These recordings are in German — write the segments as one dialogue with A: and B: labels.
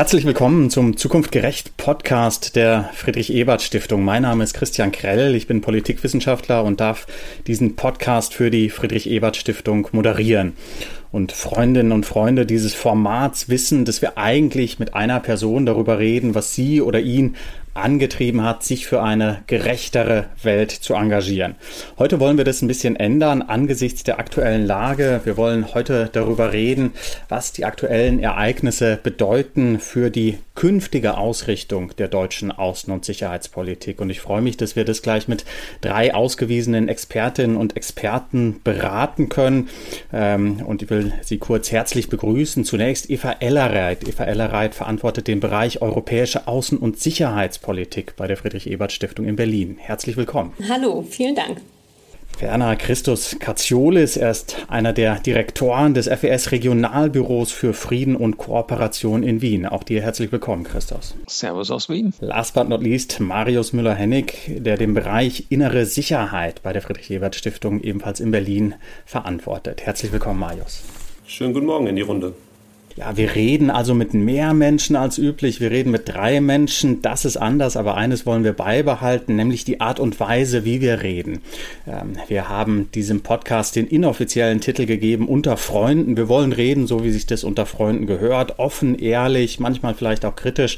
A: Herzlich willkommen zum Zukunftgerecht Podcast der Friedrich Ebert Stiftung. Mein Name ist Christian Krell, ich bin Politikwissenschaftler und darf diesen Podcast für die Friedrich Ebert Stiftung moderieren. Und Freundinnen und Freunde dieses Formats wissen, dass wir eigentlich mit einer Person darüber reden, was sie oder ihn angetrieben hat, sich für eine gerechtere Welt zu engagieren. Heute wollen wir das ein bisschen ändern angesichts der aktuellen Lage. Wir wollen heute darüber reden, was die aktuellen Ereignisse bedeuten für die künftige Ausrichtung der deutschen Außen- und Sicherheitspolitik. Und ich freue mich, dass wir das gleich mit drei ausgewiesenen Expertinnen und Experten beraten können. Ähm, und ich will Sie kurz herzlich begrüßen. Zunächst Eva Ellerreit. Eva Ellerreit verantwortet den Bereich Europäische Außen- und Sicherheitspolitik Sicherheitspolitik bei der Friedrich-Ebert-Stiftung in Berlin. Herzlich willkommen.
B: Hallo, vielen Dank.
A: Werner Christus Katziolis, er ist einer der Direktoren des FES Regionalbüros für Frieden und Kooperation in Wien. Auch dir herzlich willkommen, Christus.
C: Servus aus Wien.
A: Last but not least, Marius Müller-Hennig, der den Bereich Innere Sicherheit bei der Friedrich-Ebert-Stiftung ebenfalls in Berlin verantwortet. Herzlich willkommen, Marius.
D: Schönen guten Morgen in die Runde.
A: Ja, wir reden also mit mehr Menschen als üblich. Wir reden mit drei Menschen. Das ist anders, aber eines wollen wir beibehalten, nämlich die Art und Weise, wie wir reden. Ähm, wir haben diesem Podcast den inoffiziellen Titel gegeben, Unter Freunden. Wir wollen reden, so wie sich das unter Freunden gehört. Offen, ehrlich, manchmal vielleicht auch kritisch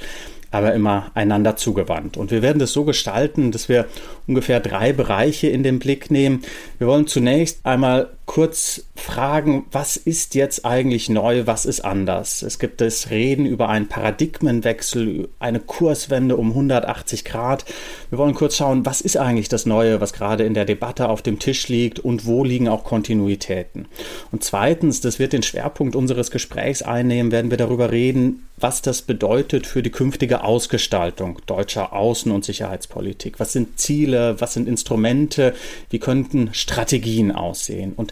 A: aber immer einander zugewandt. Und wir werden das so gestalten, dass wir ungefähr drei Bereiche in den Blick nehmen. Wir wollen zunächst einmal kurz fragen, was ist jetzt eigentlich neu, was ist anders? Es gibt das Reden über einen Paradigmenwechsel, eine Kurswende um 180 Grad. Wir wollen kurz schauen, was ist eigentlich das Neue, was gerade in der Debatte auf dem Tisch liegt und wo liegen auch Kontinuitäten. Und zweitens, das wird den Schwerpunkt unseres Gesprächs einnehmen, werden wir darüber reden, was das bedeutet für die künftige Ausgestaltung deutscher Außen- und Sicherheitspolitik. Was sind Ziele, was sind Instrumente, wie könnten Strategien aussehen? Und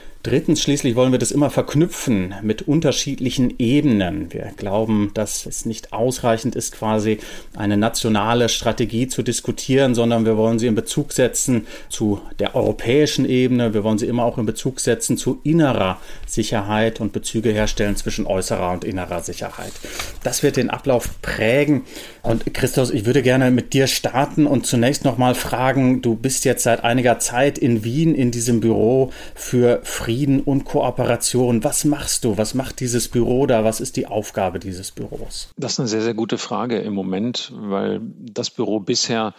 A: Drittens schließlich wollen wir das immer verknüpfen mit unterschiedlichen Ebenen. Wir glauben, dass es nicht ausreichend ist, quasi eine nationale Strategie zu diskutieren, sondern wir wollen sie in Bezug setzen zu der europäischen Ebene. Wir wollen sie immer auch in Bezug setzen zu innerer Sicherheit und Bezüge herstellen zwischen äußerer und innerer Sicherheit. Das wird den Ablauf prägen. Und Christos, ich würde gerne mit dir starten und zunächst nochmal fragen, du bist jetzt seit einiger Zeit in Wien in diesem Büro für Frieden Frieden und Kooperation. Was machst du? Was macht dieses Büro da? Was ist die Aufgabe dieses Büros?
C: Das ist eine sehr, sehr gute Frage im Moment, weil das Büro bisher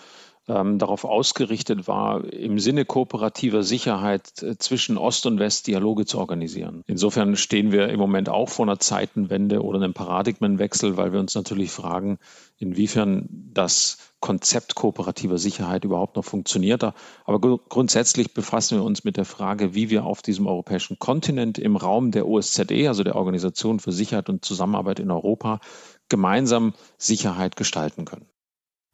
C: ähm, darauf ausgerichtet war, im Sinne kooperativer Sicherheit äh, zwischen Ost und West Dialoge zu organisieren. Insofern stehen wir im Moment auch vor einer Zeitenwende oder einem Paradigmenwechsel, weil wir uns natürlich fragen, inwiefern das Konzept kooperativer Sicherheit überhaupt noch funktioniert. Aber grundsätzlich befassen wir uns mit der Frage, wie wir auf diesem europäischen Kontinent im Raum der OSZE, also der Organisation für Sicherheit und Zusammenarbeit in Europa, gemeinsam Sicherheit gestalten können.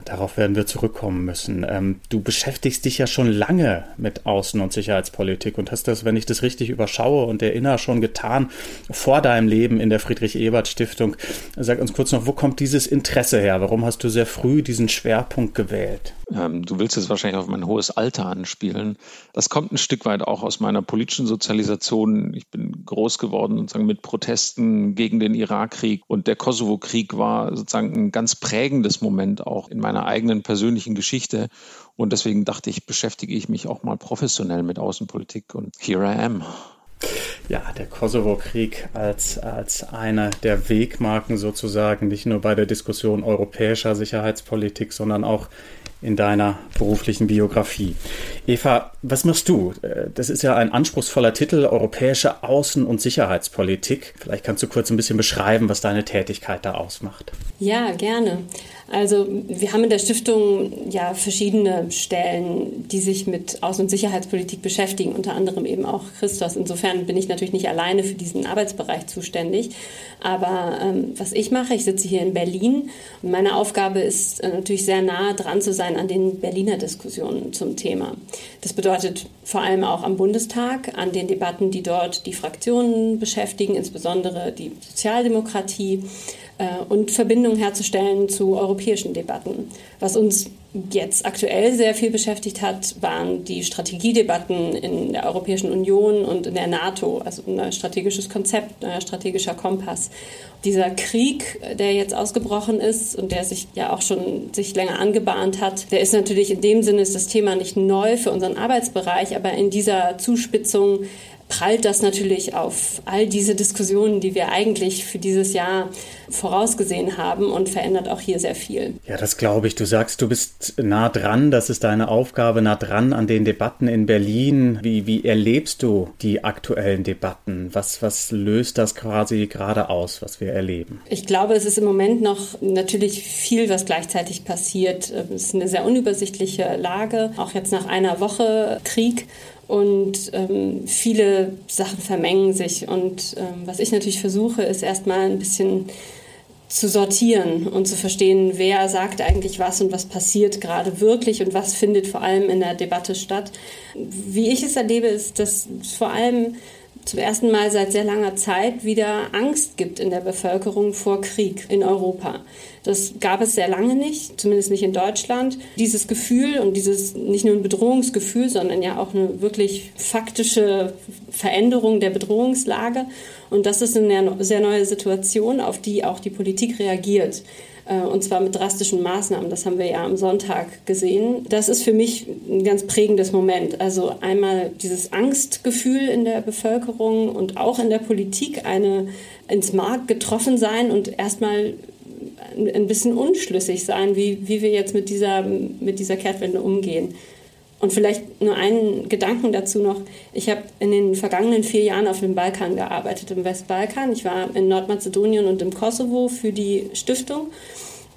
A: Darauf werden wir zurückkommen müssen. Ähm, du beschäftigst dich ja schon lange mit Außen- und Sicherheitspolitik und hast das, wenn ich das richtig überschaue und erinnere, schon getan vor deinem Leben in der Friedrich-Ebert-Stiftung. Sag uns kurz noch, wo kommt dieses Interesse her? Warum hast du sehr früh diesen Schwerpunkt gewählt?
C: Ähm, du willst jetzt wahrscheinlich auf mein hohes Alter anspielen. Das kommt ein Stück weit auch aus meiner politischen Sozialisation. Ich bin groß geworden sozusagen mit Protesten gegen den Irakkrieg und der Kosovo-Krieg war sozusagen ein ganz prägendes Moment auch in meinem meiner eigenen persönlichen Geschichte. Und deswegen dachte ich, beschäftige ich mich auch mal professionell mit Außenpolitik. Und here I am.
A: Ja, der Kosovo-Krieg als, als eine der Wegmarken sozusagen, nicht nur bei der Diskussion europäischer Sicherheitspolitik, sondern auch in deiner beruflichen Biografie. Eva, was machst du? Äh, das ist ja ein anspruchsvoller Titel, Europäische Außen- und Sicherheitspolitik. Vielleicht kannst du kurz ein bisschen beschreiben, was deine Tätigkeit da ausmacht.
B: Ja, gerne. Also wir haben in der Stiftung ja verschiedene Stellen, die sich mit Außen- und Sicherheitspolitik beschäftigen, unter anderem eben auch Christos. Insofern bin ich natürlich nicht alleine für diesen Arbeitsbereich zuständig. Aber ähm, was ich mache, ich sitze hier in Berlin und meine Aufgabe ist äh, natürlich sehr nah dran zu sein an den Berliner Diskussionen zum Thema. Das bedeutet vor allem auch am Bundestag, an den Debatten, die dort die Fraktionen beschäftigen, insbesondere die Sozialdemokratie äh, und Verbindungen herzustellen zu europäischen Debatten. Was uns jetzt aktuell sehr viel beschäftigt hat, waren die Strategiedebatten in der Europäischen Union und in der NATO, also ein strategisches Konzept, ein strategischer Kompass. Dieser Krieg, der jetzt ausgebrochen ist und der sich ja auch schon sich länger angebahnt hat, der ist natürlich in dem Sinne ist das Thema nicht neu für unseren Arbeitsbereich, aber in dieser Zuspitzung prallt das natürlich auf all diese Diskussionen, die wir eigentlich für dieses Jahr vorausgesehen haben und verändert auch hier sehr viel.
A: Ja, das glaube ich. Du sagst, du bist nah dran, das ist deine Aufgabe, nah dran an den Debatten in Berlin. Wie, wie erlebst du die aktuellen Debatten? Was, was löst das quasi gerade aus, was wir erleben?
B: Ich glaube, es ist im Moment noch natürlich viel, was gleichzeitig passiert. Es ist eine sehr unübersichtliche Lage, auch jetzt nach einer Woche Krieg und ähm, viele Sachen vermengen sich. Und ähm, was ich natürlich versuche, ist erstmal ein bisschen zu sortieren und zu verstehen, wer sagt eigentlich was und was passiert gerade wirklich und was findet vor allem in der Debatte statt. Wie ich es erlebe, ist, dass vor allem zum ersten Mal seit sehr langer Zeit wieder Angst gibt in der Bevölkerung vor Krieg in Europa. Das gab es sehr lange nicht, zumindest nicht in Deutschland. Dieses Gefühl und dieses nicht nur ein Bedrohungsgefühl, sondern ja auch eine wirklich faktische Veränderung der Bedrohungslage. Und das ist eine sehr neue Situation, auf die auch die Politik reagiert. Äh, und zwar mit drastischen Maßnahmen. Das haben wir ja am Sonntag gesehen. Das ist für mich ein ganz prägendes Moment. Also einmal dieses Angstgefühl in der Bevölkerung und auch in der Politik eine ins Mark getroffen sein und erstmal ein bisschen unschlüssig sein, wie, wie wir jetzt mit dieser, mit dieser Kehrtwende umgehen. Und vielleicht nur einen Gedanken dazu noch. Ich habe in den vergangenen vier Jahren auf dem Balkan gearbeitet, im Westbalkan. Ich war in Nordmazedonien und im Kosovo für die Stiftung.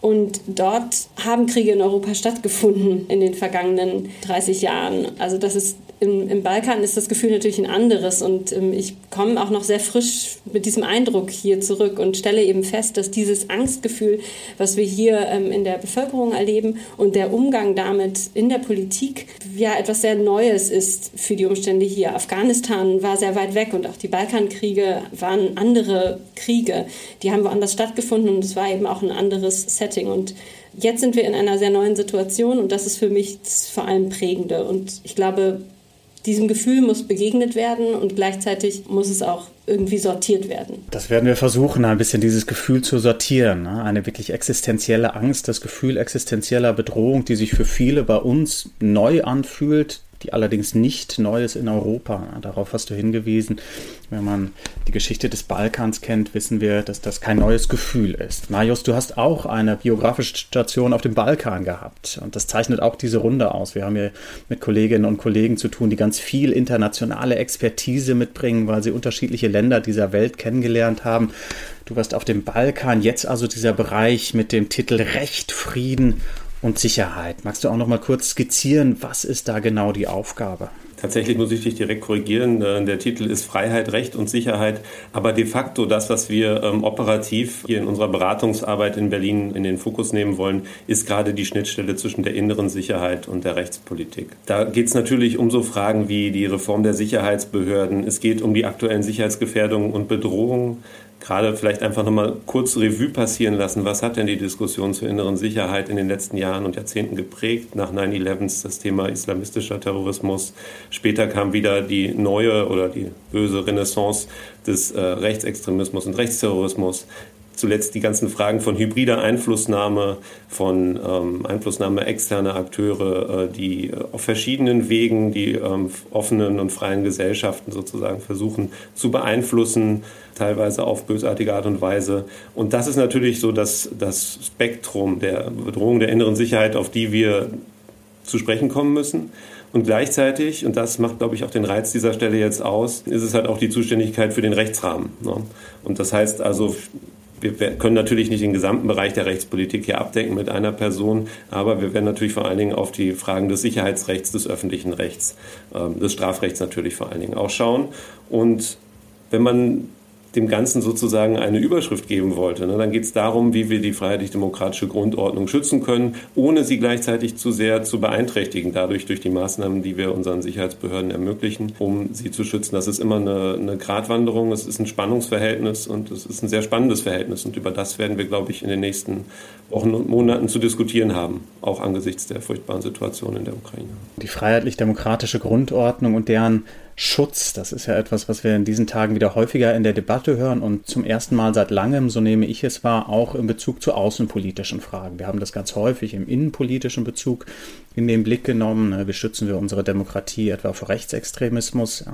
B: Und dort haben Kriege in Europa stattgefunden in den vergangenen 30 Jahren. Also das ist im, im Balkan ist das Gefühl natürlich ein anderes und ähm, ich komme auch noch sehr frisch mit diesem Eindruck hier zurück und stelle eben fest, dass dieses Angstgefühl, was wir hier ähm, in der Bevölkerung erleben und der Umgang damit in der Politik ja etwas sehr Neues ist für die Umstände hier. Afghanistan war sehr weit weg und auch die Balkankriege waren andere Kriege. Die haben woanders stattgefunden und es war eben auch ein anderes Setting und Jetzt sind wir in einer sehr neuen Situation und das ist für mich das vor allem prägende. Und ich glaube, diesem Gefühl muss begegnet werden und gleichzeitig muss es auch irgendwie sortiert werden.
A: Das werden wir versuchen, ein bisschen dieses Gefühl zu sortieren. Ne? Eine wirklich existenzielle Angst, das Gefühl existenzieller Bedrohung, die sich für viele bei uns neu anfühlt, die allerdings nicht neu ist in Europa. Darauf hast du hingewiesen. Wenn man die Geschichte des Balkans kennt, wissen wir, dass das kein neues Gefühl ist. Marius, du hast auch eine biografische Station auf dem Balkan gehabt. Und das zeichnet auch diese Runde aus. Wir haben hier mit Kolleginnen und Kollegen zu tun, die ganz viel internationale Expertise mitbringen, weil sie unterschiedliche Länder dieser Welt kennengelernt haben. Du warst auf dem Balkan, jetzt also dieser Bereich mit dem Titel Recht, Frieden und Sicherheit. Magst du auch noch mal kurz skizzieren, was ist da genau die Aufgabe?
D: Tatsächlich muss ich dich direkt korrigieren. Äh, der Titel ist Freiheit, Recht und Sicherheit. Aber de facto das, was wir ähm, operativ hier in unserer Beratungsarbeit in Berlin in den Fokus nehmen wollen, ist gerade die Schnittstelle zwischen der inneren Sicherheit und der Rechtspolitik. Da geht es natürlich um so Fragen wie die Reform der Sicherheitsbehörden. Es geht um die aktuellen Sicherheitsgefährdungen und Bedrohungen gerade vielleicht einfach nochmal kurz Revue passieren lassen. Was hat denn die Diskussion zur inneren Sicherheit in den letzten Jahren und Jahrzehnten geprägt? Nach 9-11 das Thema islamistischer Terrorismus. Später kam wieder die neue oder die böse Renaissance des äh, Rechtsextremismus und Rechtsterrorismus zuletzt die ganzen Fragen von hybrider Einflussnahme, von ähm, Einflussnahme externer Akteure, äh, die äh, auf verschiedenen Wegen die ähm, offenen und freien Gesellschaften sozusagen versuchen zu beeinflussen, teilweise auf bösartige Art und Weise. Und das ist natürlich so das, das Spektrum der Bedrohung der inneren Sicherheit, auf die wir zu sprechen kommen müssen. Und gleichzeitig, und das macht, glaube ich, auch den Reiz dieser Stelle jetzt aus, ist es halt auch die Zuständigkeit für den Rechtsrahmen. Ne? Und das heißt also, wir können natürlich nicht den gesamten Bereich der Rechtspolitik hier abdecken mit einer Person, aber wir werden natürlich vor allen Dingen auf die Fragen des Sicherheitsrechts, des öffentlichen Rechts, ähm, des Strafrechts natürlich vor allen Dingen auch schauen. Und wenn man dem Ganzen sozusagen eine Überschrift geben wollte. Ne? Dann geht es darum, wie wir die freiheitlich-demokratische Grundordnung schützen können, ohne sie gleichzeitig zu sehr zu beeinträchtigen, dadurch durch die Maßnahmen, die wir unseren Sicherheitsbehörden ermöglichen, um sie zu schützen. Das ist immer eine, eine Gratwanderung, es ist ein Spannungsverhältnis und es ist ein sehr spannendes Verhältnis. Und über das werden wir, glaube ich, in den nächsten Wochen und Monaten zu diskutieren haben, auch angesichts der furchtbaren Situation in der Ukraine.
A: Die freiheitlich-demokratische Grundordnung und deren Schutz. Das ist ja etwas, was wir in diesen Tagen wieder häufiger in der Debatte hören und zum ersten Mal seit langem, so nehme ich es wahr, auch in Bezug zu außenpolitischen Fragen. Wir haben das ganz häufig im innenpolitischen Bezug in den Blick genommen. Ne, wie schützen wir unsere Demokratie etwa vor Rechtsextremismus?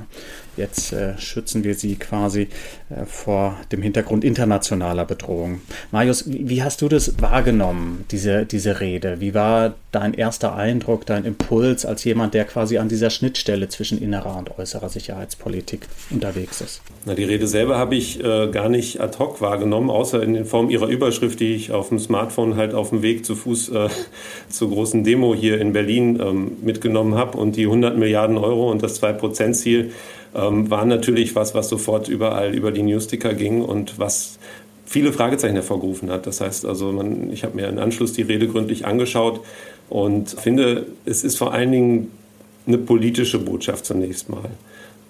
A: Jetzt äh, schützen wir sie quasi äh, vor dem Hintergrund internationaler Bedrohung. Marius, wie hast du das wahrgenommen, diese, diese Rede? Wie war dein erster Eindruck, dein Impuls als jemand, der quasi an dieser Schnittstelle zwischen innerer und äußerer Sicherheitspolitik unterwegs ist?
D: Na, die Rede selber habe ich äh, gar nicht ad hoc wahrgenommen, außer in Form ihrer Überschrift, die ich auf dem Smartphone halt auf dem Weg zu Fuß äh, zur großen Demo hier in Berlin ähm, mitgenommen habe. Und die 100 Milliarden Euro und das 2-Prozent-Ziel ähm, waren natürlich was, was sofort überall über die Newsticker ging und was viele Fragezeichen hervorgerufen hat. Das heißt also, man, ich habe mir im Anschluss die Rede gründlich angeschaut und finde, es ist vor allen Dingen eine politische Botschaft zunächst mal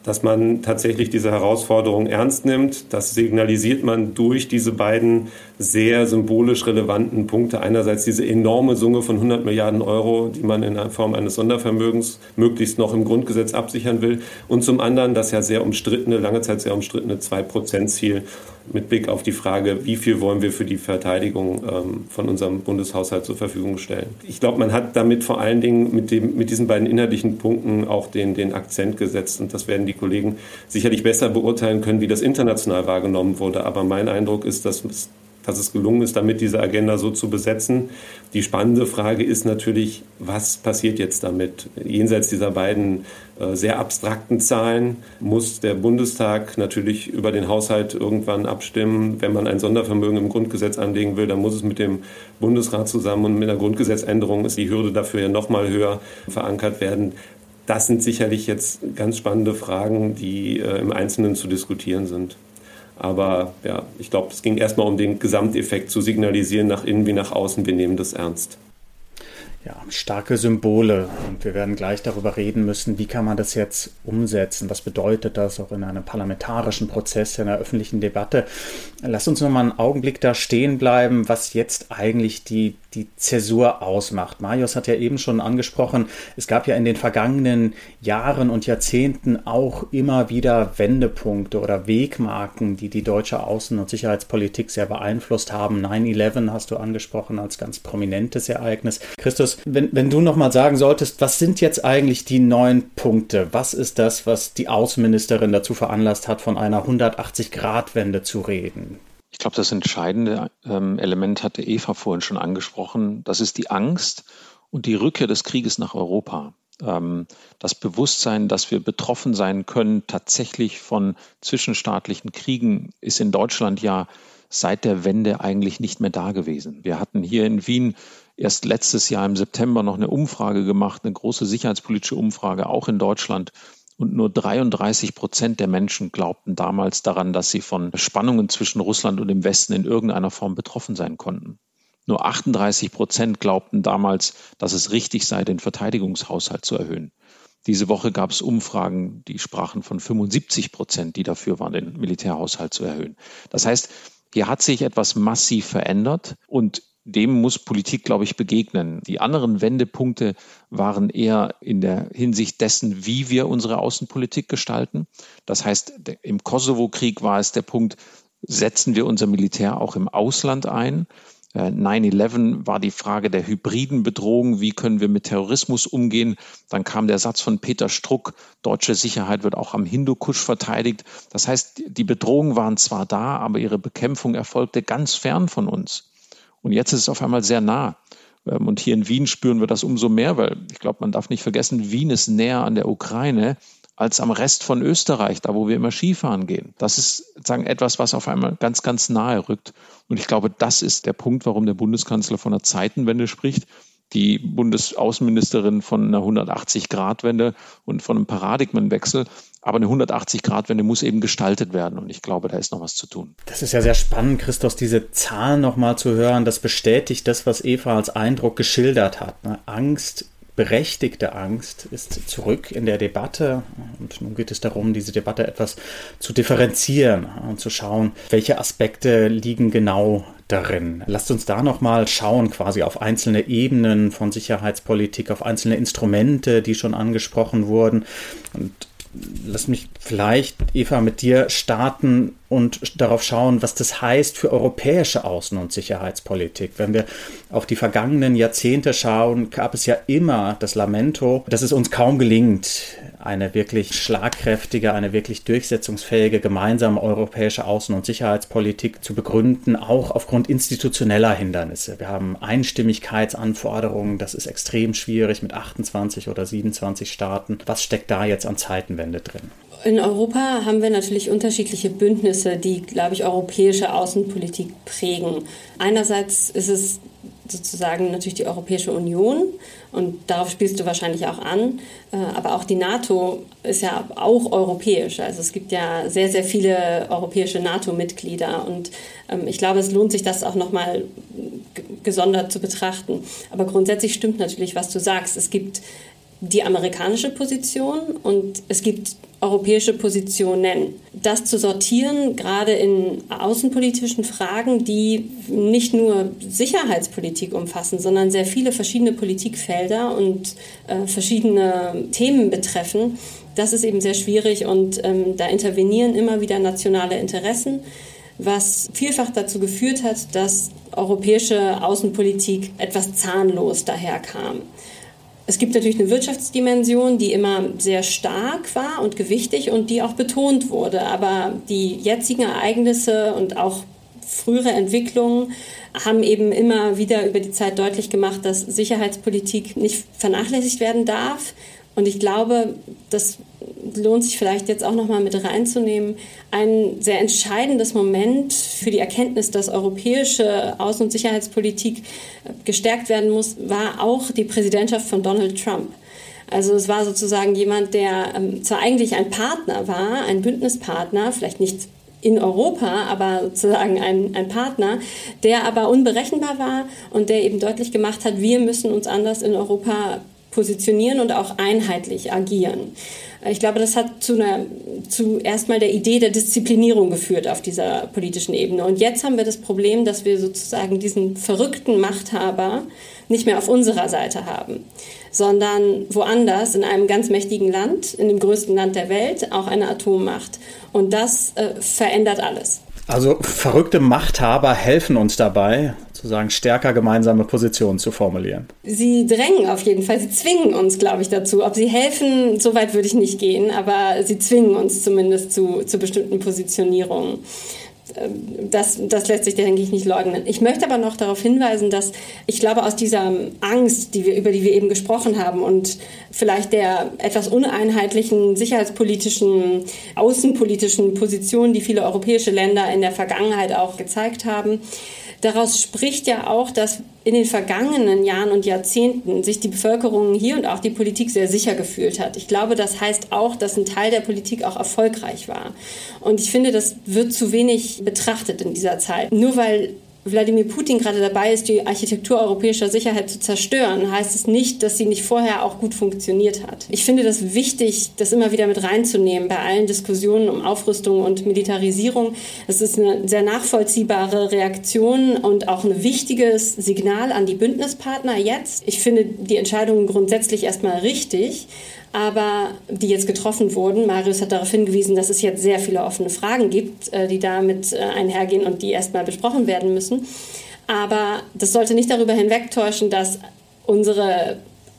D: dass man tatsächlich diese Herausforderung ernst nimmt. Das signalisiert man durch diese beiden sehr symbolisch relevanten Punkte. Einerseits diese enorme Summe von 100 Milliarden Euro, die man in Form eines Sondervermögens möglichst noch im Grundgesetz absichern will. Und zum anderen das ja sehr umstrittene, lange Zeit sehr umstrittene 2-Prozent-Ziel mit Blick auf die Frage, wie viel wollen wir für die Verteidigung ähm, von unserem Bundeshaushalt zur Verfügung stellen. Ich glaube, man hat damit vor allen Dingen mit, dem, mit diesen beiden inhaltlichen Punkten auch den, den Akzent gesetzt und das werden die Kollegen sicherlich besser beurteilen können, wie das international wahrgenommen wurde. Aber mein Eindruck ist, dass es dass es gelungen ist, damit diese Agenda so zu besetzen. Die spannende Frage ist natürlich, was passiert jetzt damit? Jenseits dieser beiden äh, sehr abstrakten Zahlen muss der Bundestag natürlich über den Haushalt irgendwann abstimmen. Wenn man ein Sondervermögen im Grundgesetz anlegen will, dann muss es mit dem Bundesrat zusammen und mit einer Grundgesetzänderung ist die Hürde dafür ja noch mal höher verankert werden. Das sind sicherlich jetzt ganz spannende Fragen, die äh, im Einzelnen zu diskutieren sind. Aber ja, ich glaube, es ging erstmal um den Gesamteffekt zu signalisieren nach innen wie nach außen, wir nehmen das ernst
A: ja, starke Symbole. Und wir werden gleich darüber reden müssen, wie kann man das jetzt umsetzen? Was bedeutet das auch in einem parlamentarischen Prozess, in einer öffentlichen Debatte? Lass uns noch mal einen Augenblick da stehen bleiben, was jetzt eigentlich die, die Zäsur ausmacht. Marius hat ja eben schon angesprochen, es gab ja in den vergangenen Jahren und Jahrzehnten auch immer wieder Wendepunkte oder Wegmarken, die die deutsche Außen- und Sicherheitspolitik sehr beeinflusst haben. 9-11 hast du angesprochen als ganz prominentes Ereignis. Christus, wenn, wenn du nochmal sagen solltest, was sind jetzt eigentlich die neun Punkte? Was ist das, was die Außenministerin dazu veranlasst hat, von einer 180-Grad-Wende zu reden?
C: Ich glaube, das entscheidende ähm, Element hatte Eva vorhin schon angesprochen. Das ist die Angst und die Rückkehr des Krieges nach Europa. Ähm, das Bewusstsein, dass wir betroffen sein können, tatsächlich von zwischenstaatlichen Kriegen, ist in Deutschland ja seit der Wende eigentlich nicht mehr da gewesen. Wir hatten hier in Wien erst letztes Jahr im September noch eine Umfrage gemacht, eine große sicherheitspolitische Umfrage, auch in Deutschland. Und nur 33 Prozent der Menschen glaubten damals daran, dass sie von Spannungen zwischen Russland und dem Westen in irgendeiner Form betroffen sein konnten. Nur 38 Prozent glaubten damals, dass es richtig sei, den Verteidigungshaushalt zu erhöhen. Diese Woche gab es Umfragen, die sprachen von 75 Prozent, die dafür waren, den Militärhaushalt zu erhöhen. Das heißt, hier hat sich etwas massiv verändert und dem muss Politik, glaube ich, begegnen. Die anderen Wendepunkte waren eher in der Hinsicht dessen, wie wir unsere Außenpolitik gestalten. Das heißt, im Kosovo-Krieg war es der Punkt, setzen wir unser Militär auch im Ausland ein? 9-11 äh, war die Frage der hybriden Bedrohung. Wie können wir mit Terrorismus umgehen? Dann kam der Satz von Peter Struck, deutsche Sicherheit wird auch am Hindukusch verteidigt. Das heißt, die Bedrohungen waren zwar da, aber ihre Bekämpfung erfolgte ganz fern von uns. Und jetzt ist es auf einmal sehr nah. Ähm, und hier in Wien spüren wir das umso mehr, weil ich glaube, man darf nicht vergessen, Wien ist näher an der Ukraine als am Rest von Österreich, da wo wir immer Skifahren gehen. Das ist sagen etwas, was auf einmal ganz, ganz nahe rückt. Und ich glaube, das ist der Punkt, warum der Bundeskanzler von einer Zeitenwende spricht, die Bundesaußenministerin von einer 180-Grad-Wende und von einem Paradigmenwechsel. Aber eine 180-Grad-Wende muss eben gestaltet werden und ich glaube, da ist noch was zu tun.
A: Das ist ja sehr spannend, Christos, diese Zahlen nochmal zu hören. Das bestätigt das, was Eva als Eindruck geschildert hat. Ne? Angst berechtigte Angst ist zurück in der Debatte. Und nun geht es darum, diese Debatte etwas zu differenzieren und zu schauen, welche Aspekte liegen genau darin. Lasst uns da nochmal schauen, quasi auf einzelne Ebenen von Sicherheitspolitik, auf einzelne Instrumente, die schon angesprochen wurden. Und lass mich vielleicht, Eva, mit dir starten und darauf schauen, was das heißt für europäische Außen- und Sicherheitspolitik. Wenn wir auf die vergangenen Jahrzehnte schauen, gab es ja immer das Lamento, dass es uns kaum gelingt, eine wirklich schlagkräftige, eine wirklich durchsetzungsfähige gemeinsame europäische Außen- und Sicherheitspolitik zu begründen, auch aufgrund institutioneller Hindernisse. Wir haben Einstimmigkeitsanforderungen, das ist extrem schwierig mit 28 oder 27 Staaten. Was steckt da jetzt an Zeitenwende drin?
B: In Europa haben wir natürlich unterschiedliche Bündnisse, die, glaube ich, europäische Außenpolitik prägen. Einerseits ist es sozusagen natürlich die Europäische Union und darauf spielst du wahrscheinlich auch an, äh, aber auch die NATO ist ja auch europäisch. Also es gibt ja sehr, sehr viele europäische NATO-Mitglieder und ähm, ich glaube, es lohnt sich, das auch nochmal gesondert zu betrachten. Aber grundsätzlich stimmt natürlich, was du sagst. Es gibt die amerikanische Position und es gibt europäische Positionen. Das zu sortieren, gerade in außenpolitischen Fragen, die nicht nur Sicherheitspolitik umfassen, sondern sehr viele verschiedene Politikfelder und äh, verschiedene Themen betreffen, das ist eben sehr schwierig und ähm, da intervenieren immer wieder nationale Interessen was vielfach dazu geführt hat, dass europäische Außenpolitik etwas zahnlos daherkam. Es gibt natürlich eine Wirtschaftsdimension, die immer sehr stark war und gewichtig und die auch betont wurde. Aber die jetzigen Ereignisse und auch frühere Entwicklungen haben eben immer wieder über die Zeit deutlich gemacht, dass Sicherheitspolitik nicht vernachlässigt werden darf. Und ich glaube, das lohnt sich vielleicht jetzt auch noch mal mit reinzunehmen, ein sehr entscheidendes Moment für die Erkenntnis, dass europäische Außen- und Sicherheitspolitik äh, gestärkt werden muss, war auch die Präsidentschaft von Donald Trump. Also es war sozusagen jemand, der ähm, zwar eigentlich ein Partner war, ein Bündnispartner, vielleicht nicht in Europa, aber sozusagen ein, ein Partner, der aber unberechenbar war und der eben deutlich gemacht hat, wir müssen uns anders in Europa positionieren und auch einheitlich agieren. Ich glaube, das hat zu, einer, zu erstmal der Idee der Disziplinierung geführt auf dieser politischen Ebene. Und jetzt haben wir das Problem, dass wir sozusagen diesen verrückten Machthaber nicht mehr auf unserer Seite haben, sondern woanders in einem ganz mächtigen Land, in dem größten Land der Welt, auch eine Atommacht. Und das äh, verändert alles.
A: Also verrückte Machthaber helfen uns dabei, sozusagen stärker gemeinsame Positionen zu formulieren.
B: Sie drängen auf jeden Fall, sie zwingen uns, glaube ich, dazu. Ob sie helfen, so weit würde ich nicht gehen, aber sie zwingen uns zumindest zu, zu bestimmten Positionierungen. Das, das lässt sich, denke ich, nicht leugnen. Ich möchte aber noch darauf hinweisen, dass ich glaube, aus dieser Angst, die wir, über die wir eben gesprochen haben und vielleicht der etwas uneinheitlichen sicherheitspolitischen, außenpolitischen Position, die viele europäische Länder in der Vergangenheit auch gezeigt haben, Daraus spricht ja auch, dass in den vergangenen Jahren und Jahrzehnten sich die Bevölkerung hier und auch die Politik sehr sicher gefühlt hat. Ich glaube, das heißt auch, dass ein Teil der Politik auch erfolgreich war. Und ich finde, das wird zu wenig betrachtet in dieser Zeit. Nur weil Wladimir Putin gerade dabei ist, die Architektur europäischer Sicherheit zu zerstören, heißt es nicht, dass sie nicht vorher auch gut funktioniert hat. Ich finde das wichtig, das immer wieder mit reinzunehmen bei allen Diskussionen um Aufrüstung und Militarisierung. Es ist eine sehr nachvollziehbare Reaktion und auch ein wichtiges Signal an die Bündnispartner jetzt. Ich finde die Entscheidungen grundsätzlich erstmal richtig aber die jetzt getroffen wurden. Marius hat darauf hingewiesen, dass es jetzt sehr viele offene Fragen gibt, äh, die damit äh, einhergehen und die erstmal besprochen werden müssen. Aber das sollte nicht darüber hinwegtäuschen, dass unsere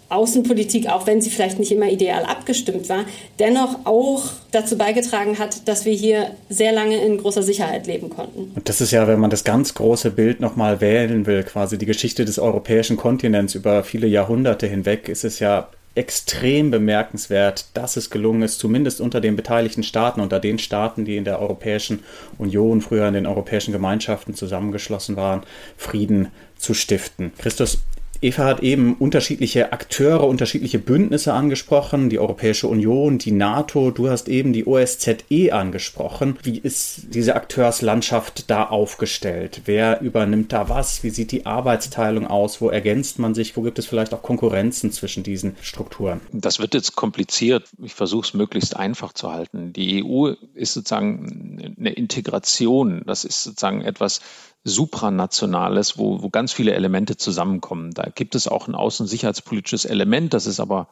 B: Außenpolitik, auch wenn sie vielleicht nicht immer ideal abgestimmt war, dennoch auch dazu beigetragen hat, dass wir hier sehr lange in großer Sicherheit leben konnten.
A: Und das ist ja, wenn man das ganz große Bild nochmal wählen will, quasi die Geschichte des europäischen Kontinents über viele Jahrhunderte hinweg, ist es ja extrem bemerkenswert, dass es gelungen ist, zumindest unter den beteiligten Staaten, unter den Staaten, die in der Europäischen Union, früher in den europäischen Gemeinschaften zusammengeschlossen waren, Frieden zu stiften. Christus, Eva hat eben unterschiedliche Akteure, unterschiedliche Bündnisse angesprochen, die Europäische Union, die NATO, du hast eben die OSZE angesprochen. Wie ist diese Akteurslandschaft da aufgestellt? Wer übernimmt da was? Wie sieht die Arbeitsteilung aus? Wo ergänzt man sich? Wo gibt es vielleicht auch Konkurrenzen zwischen diesen Strukturen?
C: Das wird jetzt kompliziert. Ich versuche es möglichst einfach zu halten. Die EU ist sozusagen eine Integration. Das ist sozusagen etwas, Supranationales, wo, wo ganz viele Elemente zusammenkommen. Da gibt es auch ein außensicherheitspolitisches Element, das ist aber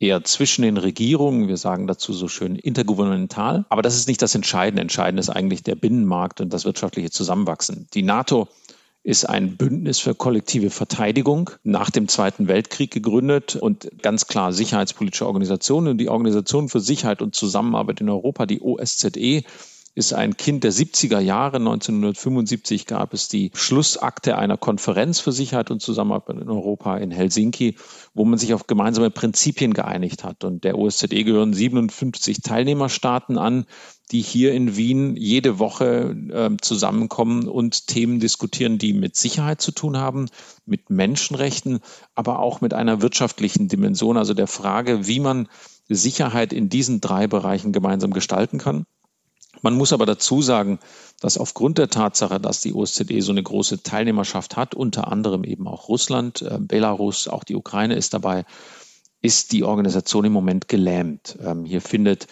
C: eher zwischen den Regierungen. Wir sagen dazu so schön intergouvernemental. Aber das ist nicht das Entscheidende. Entscheidend ist eigentlich der Binnenmarkt und das wirtschaftliche Zusammenwachsen. Die NATO ist ein Bündnis für kollektive Verteidigung nach dem Zweiten Weltkrieg gegründet und ganz klar sicherheitspolitische Organisation und die Organisation für Sicherheit und Zusammenarbeit in Europa, die OSZE, ist ein Kind der 70er Jahre. 1975 gab es die Schlussakte einer Konferenz für Sicherheit und Zusammenarbeit in Europa in Helsinki, wo man sich auf gemeinsame Prinzipien geeinigt hat. Und der OSZE gehören 57 Teilnehmerstaaten an, die hier in Wien jede Woche äh, zusammenkommen und Themen diskutieren, die mit Sicherheit zu tun haben, mit Menschenrechten, aber auch mit einer wirtschaftlichen Dimension, also der Frage, wie man Sicherheit in diesen drei Bereichen gemeinsam gestalten kann. Man muss aber dazu sagen, dass aufgrund der Tatsache, dass die OSZE so eine große Teilnehmerschaft hat, unter anderem eben auch Russland, äh, Belarus, auch die Ukraine ist dabei, ist die Organisation im Moment gelähmt. Ähm, hier findet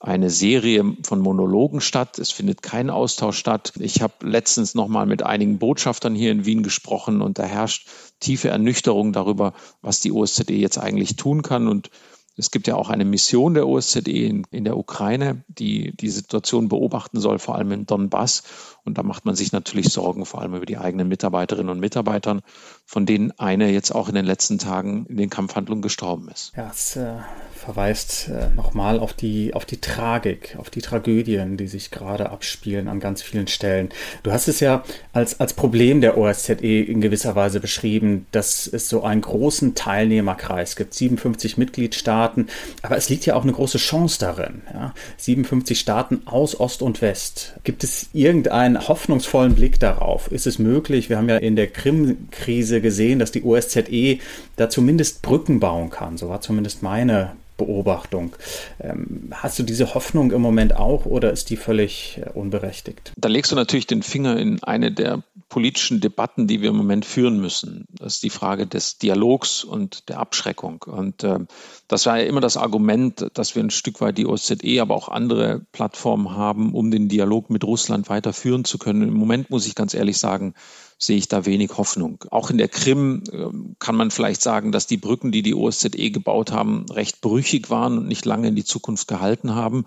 C: eine Serie von Monologen statt. Es findet kein Austausch statt. Ich habe letztens noch mal mit einigen Botschaftern hier in Wien gesprochen und da herrscht tiefe Ernüchterung darüber, was die OSZE jetzt eigentlich tun kann. Und es gibt ja auch eine Mission der OSZE in, in, der Ukraine, die die Situation beobachten soll, vor allem im Donbass. Und da macht man sich natürlich Sorgen, vor allem über die eigenen Mitarbeiterinnen und Mitarbeitern, von denen eine jetzt auch in den letzten Tagen in den Kampfhandlungen gestorben ist.
A: Ja, es äh, verweist äh, nochmal auf die, auf die Tragik, auf die Tragödien, die sich gerade abspielen an ganz vielen Stellen. Du hast es ja als, als Problem der OSZE in gewisser Weise beschrieben, dass es so einen großen Teilnehmerkreis gibt, 57 Mitgliedstaaten, aber es liegt ja auch eine große Chance darin. Ja? 57 Staaten aus Ost und West. Gibt es irgendeinen hoffnungsvollen Blick darauf? Ist es möglich? Wir haben ja in der Krim-Krise gesehen, dass die OSZE da zumindest Brücken bauen kann. So war zumindest meine Beobachtung. Ähm, hast du diese Hoffnung im Moment auch oder ist die völlig äh, unberechtigt?
C: Da legst du natürlich den Finger in eine der politischen Debatten, die wir im Moment führen müssen. Das ist die Frage des Dialogs und der Abschreckung. Und äh, das war ja immer das Argument, dass wir ein Stück weit die OSZE, aber auch andere Plattformen haben, um den Dialog mit Russland weiterführen zu können. Im Moment muss ich ganz ehrlich sagen, sehe ich da wenig Hoffnung. Auch in der Krim ähm, kann man vielleicht sagen, dass die Brücken, die die OSZE gebaut haben, recht brüchig waren und nicht lange in die Zukunft gehalten haben.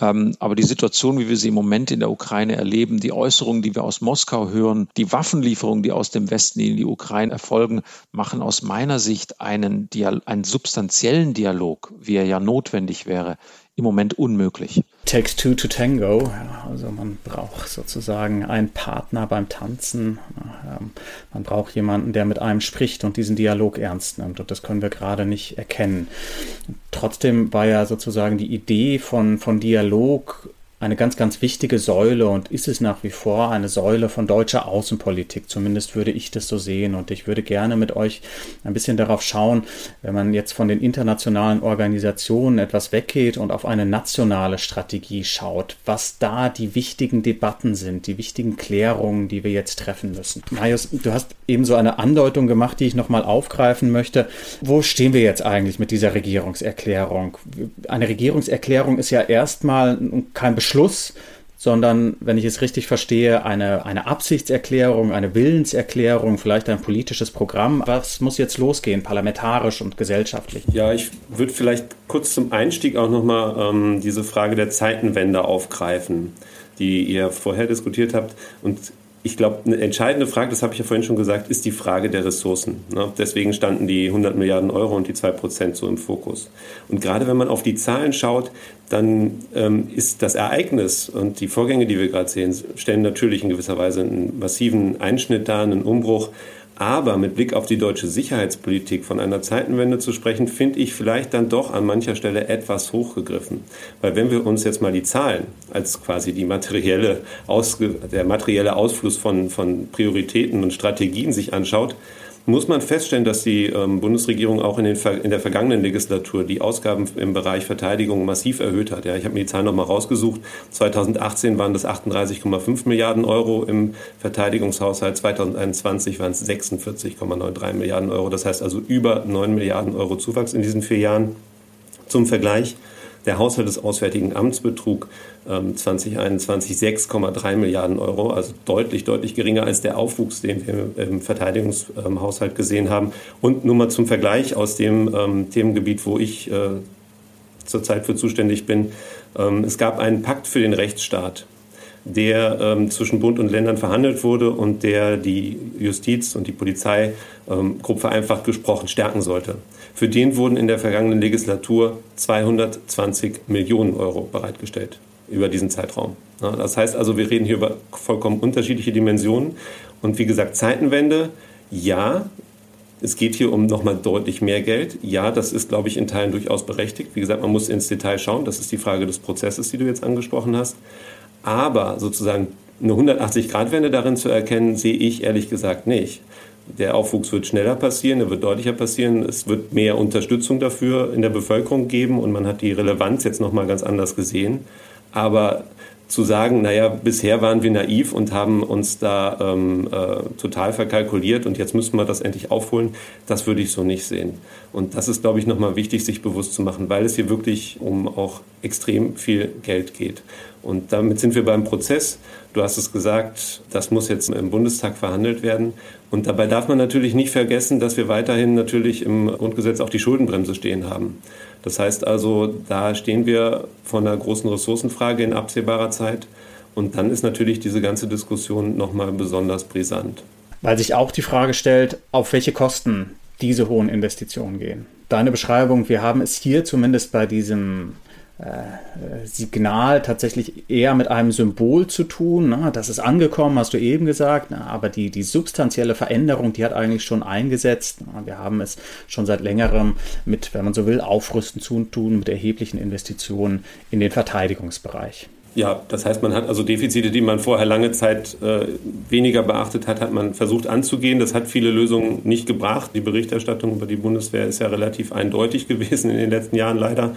C: Ähm, aber die Situation, wie wir sie im Moment in der Ukraine erleben, die Äußerungen, die wir aus Moskau hören, die Waffenlieferungen, die aus dem Westen in die Ukraine erfolgen, machen aus meiner Sicht einen, einen substanziellen Dialog, wie er ja notwendig wäre, im Moment unmöglich.
A: Takes two to tango. Also man braucht sozusagen einen Partner beim Tanzen. Ähm, man braucht jemanden, der mit einem spricht und diesen Dialog ernst nimmt. Und das können wir gerade nicht erkennen. Trotzdem war ja sozusagen die Idee von, von Dialog eine ganz, ganz wichtige Säule und ist es nach wie vor eine Säule von deutscher Außenpolitik. Zumindest würde ich das so sehen und ich würde gerne mit euch ein bisschen darauf schauen, wenn man jetzt von den internationalen Organisationen etwas weggeht und auf eine nationale Strategie schaut, was da die wichtigen Debatten sind, die wichtigen Klärungen, die wir jetzt treffen müssen. Marius, du hast eben so eine Andeutung gemacht, die ich nochmal aufgreifen möchte. Wo stehen wir jetzt eigentlich mit dieser Regierungserklärung? Eine Regierungserklärung ist ja erstmal kein Beschluss Beschluss, sondern, wenn ich es richtig verstehe, eine, eine Absichtserklärung, eine Willenserklärung, vielleicht ein politisches Programm. Was muss jetzt losgehen, parlamentarisch und gesellschaftlich?
D: Ja, ich würde vielleicht kurz zum Einstieg auch nochmal ähm, diese Frage der Zeitenwende aufgreifen, die ihr vorher diskutiert habt. Und ich glaube, eine entscheidende Frage, das habe ich ja vorhin schon gesagt, ist die Frage der Ressourcen. Ne? Deswegen standen die 100 Milliarden Euro und die 2 Prozent so im Fokus. Und gerade wenn man auf die Zahlen schaut, dann ähm, ist das Ereignis und die Vorgänge, die wir gerade sehen, stellen natürlich in gewisser Weise einen massiven Einschnitt dar, einen Umbruch. Aber mit Blick auf die deutsche Sicherheitspolitik von einer Zeitenwende zu sprechen, finde ich vielleicht dann doch an mancher Stelle etwas hochgegriffen. Weil wenn wir uns jetzt mal die Zahlen als quasi die materielle Ausge der materielle Ausfluss von, von Prioritäten und Strategien sich anschaut, muss man feststellen, dass die ähm, Bundesregierung auch in, den, in, der vergangenen Legislatur die Ausgaben im Bereich Verteidigung massiv erhöht hat. Ja, ich habe mir die Zahlen nochmal rausgesucht. 2018 waren das 38,5 Milliarden Euro im Verteidigungshaushalt, 2021 waren es 46,93 Milliarden Euro. Das heißt also über 9 Milliarden Euro Zuwachs in diesen vier Jahren. Zum Vergleich, der Haushalt des Auswärtigen Amts betrug ähm, 2021 6,3 Milliarden Euro, also deutlich, deutlich geringer als der Aufwuchs, den wir im Verteidigungshaushalt gesehen haben. Und nur mal zum Vergleich aus dem ähm, Themengebiet, wo ich äh, zurzeit für zuständig bin. Ähm, es gab einen Pakt für den Rechtsstaat der ähm, zwischen Bund und Ländern verhandelt wurde und der die Justiz und die Polizei ähm, grob vereinfacht gesprochen stärken sollte. Für den wurden in der vergangenen Legislatur 220 Millionen Euro bereitgestellt über diesen Zeitraum. Das heißt also, wir reden hier über vollkommen unterschiedliche Dimensionen. Und wie gesagt, Zeitenwende, ja, es geht hier um nochmal deutlich mehr Geld. Ja, das ist, glaube ich, in Teilen durchaus berechtigt. Wie gesagt, man muss ins Detail schauen. Das ist die Frage des Prozesses, die du jetzt angesprochen hast. Aber sozusagen eine 180-Grad-Wende darin zu erkennen, sehe ich ehrlich gesagt nicht. Der Aufwuchs wird schneller passieren, er wird deutlicher passieren. Es wird mehr Unterstützung dafür in der Bevölkerung geben und man hat die Relevanz jetzt nochmal ganz anders gesehen. Aber zu sagen, naja, bisher waren wir naiv und haben uns da ähm, äh, total verkalkuliert und jetzt müssen wir das endlich aufholen, das würde ich so nicht sehen. Und das ist, glaube ich, nochmal wichtig, sich bewusst zu machen, weil es hier wirklich um auch extrem viel Geld geht. Und damit sind wir beim Prozess. Du hast es gesagt, das muss jetzt im Bundestag verhandelt werden. Und dabei darf man natürlich nicht vergessen, dass wir weiterhin natürlich im Grundgesetz auch die Schuldenbremse stehen haben. Das heißt also, da stehen wir vor einer großen Ressourcenfrage in absehbarer Zeit. Und dann ist natürlich diese ganze Diskussion nochmal besonders brisant.
A: Weil sich auch die Frage stellt, auf welche Kosten diese hohen Investitionen gehen. Deine Beschreibung, wir haben es hier zumindest bei diesem Signal tatsächlich eher mit einem Symbol zu tun. Ne? Das ist angekommen, hast du eben gesagt, ne? aber die, die substanzielle Veränderung, die hat eigentlich schon eingesetzt. Ne? Wir haben es schon seit längerem mit, wenn man so will, Aufrüsten zu tun, mit erheblichen Investitionen in den Verteidigungsbereich.
D: Ja, das heißt, man hat also Defizite, die man vorher lange Zeit äh, weniger beachtet hat, hat man versucht anzugehen. Das hat viele Lösungen nicht gebracht. Die Berichterstattung über die Bundeswehr ist ja relativ eindeutig gewesen in den letzten Jahren leider.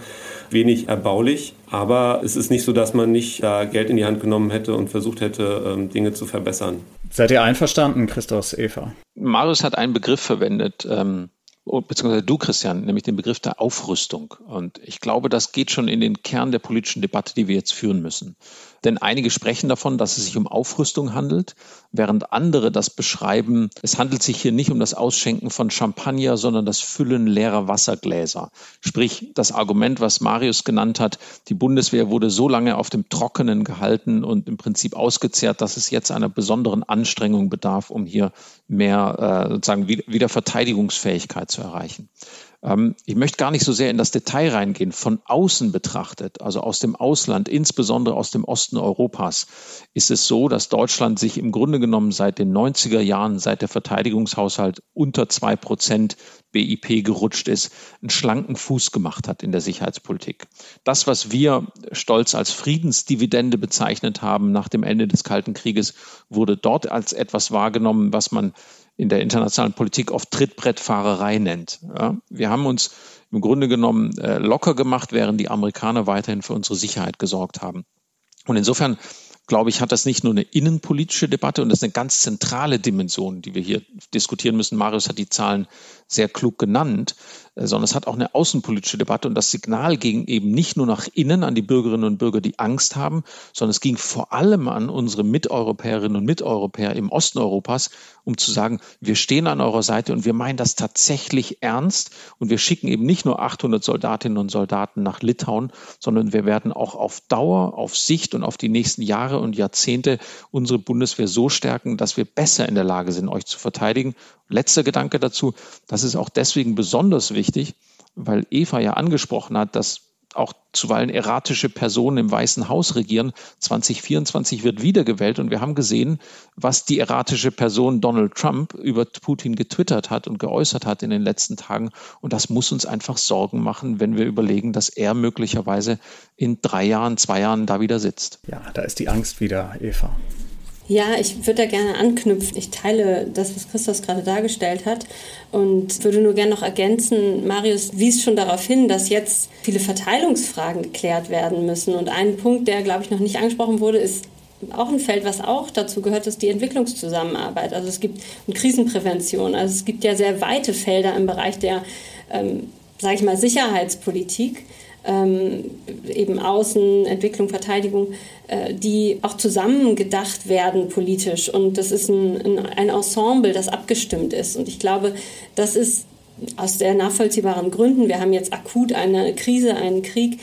D: Wenig erbaulich. Aber es ist nicht so, dass man nicht da Geld in die Hand genommen hätte und versucht hätte, ähm, Dinge zu verbessern.
A: Seid ihr einverstanden, Christos, Eva?
C: Marius hat einen Begriff verwendet, ähm, beziehungsweise du, Christian, nämlich den Begriff der Aufrüstung. Und ich glaube, das geht schon in den Kern der politischen Debatte, die wir jetzt führen müssen. Denn einige sprechen davon, dass es sich um Aufrüstung handelt, während andere das beschreiben, es handelt sich hier nicht um das Ausschenken von Champagner, sondern das Füllen leerer Wassergläser. Sprich, das Argument, was Marius genannt hat, die Bundeswehr wurde so lange auf dem Trockenen gehalten und im Prinzip ausgezehrt, dass es jetzt einer besonderen Anstrengung bedarf, um hier mehr äh, sozusagen wieder Verteidigungsfähigkeit zu erreichen. Ähm, ich möchte gar nicht so sehr in das Detail reingehen. Von außen betrachtet, also aus dem Ausland, insbesondere aus dem Osten Europas, ist es so, dass Deutschland sich im Grunde genommen seit den 90er Jahren, seit der Verteidigungshaushalt unter zwei Prozent BIP gerutscht ist, einen schlanken Fuß gemacht hat in der Sicherheitspolitik. Das, was wir stolz als Friedensdividende bezeichnet haben nach dem Ende des Kalten Krieges, wurde dort als etwas wahrgenommen, was man in der internationalen Politik oft Trittbrettfahrerei nennt. Ja, wir haben uns im Grunde genommen äh, locker gemacht, während die Amerikaner weiterhin für unsere Sicherheit gesorgt haben. Und insofern glaube ich, hat das nicht nur eine innenpolitische Debatte und das ist eine ganz zentrale Dimension, die wir hier diskutieren müssen. Marius hat die Zahlen sehr klug genannt, sondern es hat auch eine außenpolitische Debatte und das Signal ging eben nicht nur nach innen an die Bürgerinnen und Bürger, die Angst haben, sondern es ging vor allem an unsere Miteuropäerinnen und Miteuropäer im Osten Europas, um zu sagen, wir stehen an eurer Seite und wir meinen das tatsächlich ernst und wir schicken eben nicht nur 800 Soldatinnen und Soldaten nach Litauen, sondern wir werden auch auf Dauer, auf Sicht und auf die nächsten Jahre und Jahrzehnte unsere Bundeswehr so stärken, dass wir besser in der Lage sind, euch zu verteidigen. Letzter Gedanke dazu, das ist auch deswegen besonders wichtig, weil Eva ja angesprochen hat, dass auch zuweilen erratische Personen im Weißen Haus regieren. 2024 wird wiedergewählt und wir haben gesehen, was die erratische Person Donald Trump über Putin getwittert hat und geäußert hat in den letzten Tagen. Und das muss uns einfach Sorgen machen, wenn wir überlegen, dass er möglicherweise in drei Jahren, zwei Jahren da wieder sitzt.
A: Ja, da ist die Angst wieder, Eva.
B: Ja, ich würde da gerne anknüpfen. Ich teile das, was Christos gerade dargestellt hat und würde nur gerne noch ergänzen, Marius wies schon darauf hin, dass jetzt viele Verteilungsfragen geklärt werden müssen. Und ein Punkt, der, glaube ich, noch nicht angesprochen wurde, ist auch ein Feld, was auch dazu gehört, ist die Entwicklungszusammenarbeit. Also es gibt eine Krisenprävention. Also es gibt ja sehr weite Felder im Bereich der, ähm, sage ich mal, Sicherheitspolitik ähm, eben Außen, Entwicklung, Verteidigung, äh, die auch zusammen gedacht werden politisch. Und das ist ein, ein Ensemble, das abgestimmt ist. Und ich glaube, das ist aus sehr nachvollziehbaren Gründen. Wir haben jetzt akut eine Krise, einen Krieg,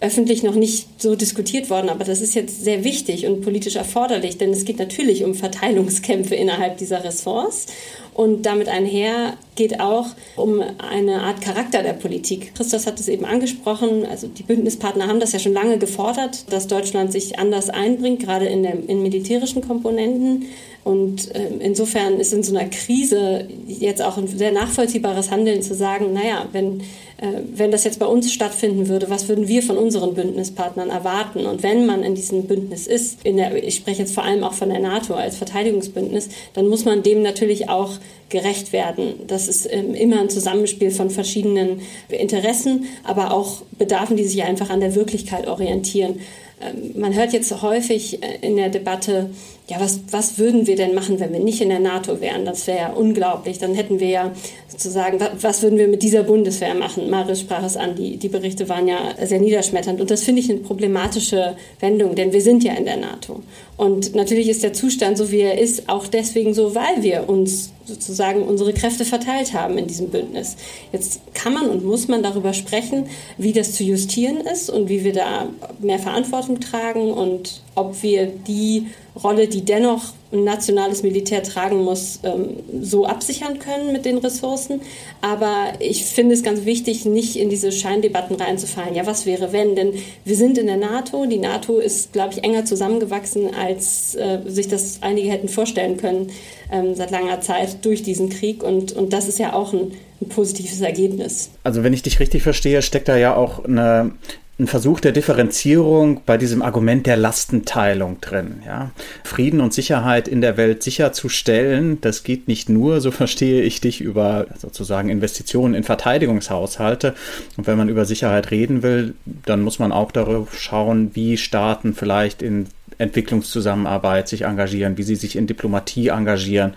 B: öffentlich noch nicht so diskutiert worden, aber das ist jetzt sehr wichtig und politisch erforderlich, denn es geht natürlich um Verteilungskämpfe innerhalb dieser Ressorts und damit einher geht auch um eine Art Charakter der Politik. Christos hat es eben angesprochen, also die Bündnispartner haben das ja schon lange gefordert, dass Deutschland sich anders einbringt, gerade in, der, in militärischen Komponenten. Und äh, insofern ist in so einer Krise jetzt auch ein sehr nachvollziehbares Handeln zu sagen, naja, wenn äh, wenn das jetzt bei uns stattfinden würde, was würden wir von unseren Bündnispartnern erwarten? Und wenn man in diesem Bündnis ist, der, ich spreche jetzt vor allem auch von der NATO als Verteidigungsbündnis, dann muss man dem natürlich auch gerecht werden. Das ist ähm, immer ein Zusammenspiel von verschiedenen Interessen, aber auch Bedarfen, die sich einfach an der Wirklichkeit orientieren. Ähm, man hört jetzt häufig äh, in der Debatte, ja, was, was würden wir denn machen, wenn wir nicht in der NATO wären? Das wäre ja unglaublich. Dann hätten wir ja sozusagen, was würden wir mit dieser Bundeswehr machen? Marius sprach es an, die, die Berichte waren ja sehr niederschmetternd. Und das finde ich eine problematische Wendung, denn wir sind ja in der NATO. Und natürlich ist der Zustand, so wie er ist, auch deswegen so, weil wir uns sozusagen unsere Kräfte verteilt haben in diesem Bündnis. Jetzt kann man und muss man darüber sprechen, wie das zu justieren ist und wie wir da mehr Verantwortung tragen und ob wir die Rolle, die dennoch ein nationales Militär tragen muss, ähm, so absichern können mit den Ressourcen. Aber ich finde es ganz wichtig, nicht in diese Scheindebatten reinzufallen. Ja, was wäre, wenn? Denn wir sind in der NATO. Die NATO ist, glaube ich, enger zusammengewachsen, als äh, sich das einige hätten vorstellen können ähm, seit langer Zeit durch diesen Krieg. Und, und das ist ja auch ein, ein positives Ergebnis.
A: Also wenn ich dich richtig verstehe, steckt da ja auch eine ein Versuch der Differenzierung bei diesem Argument der Lastenteilung drin. Ja? Frieden und Sicherheit in der Welt sicherzustellen, das geht nicht nur, so verstehe ich dich, über sozusagen Investitionen in Verteidigungshaushalte. Und wenn man über Sicherheit reden will, dann muss man auch darauf schauen, wie Staaten vielleicht in Entwicklungszusammenarbeit sich engagieren, wie sie sich in Diplomatie engagieren.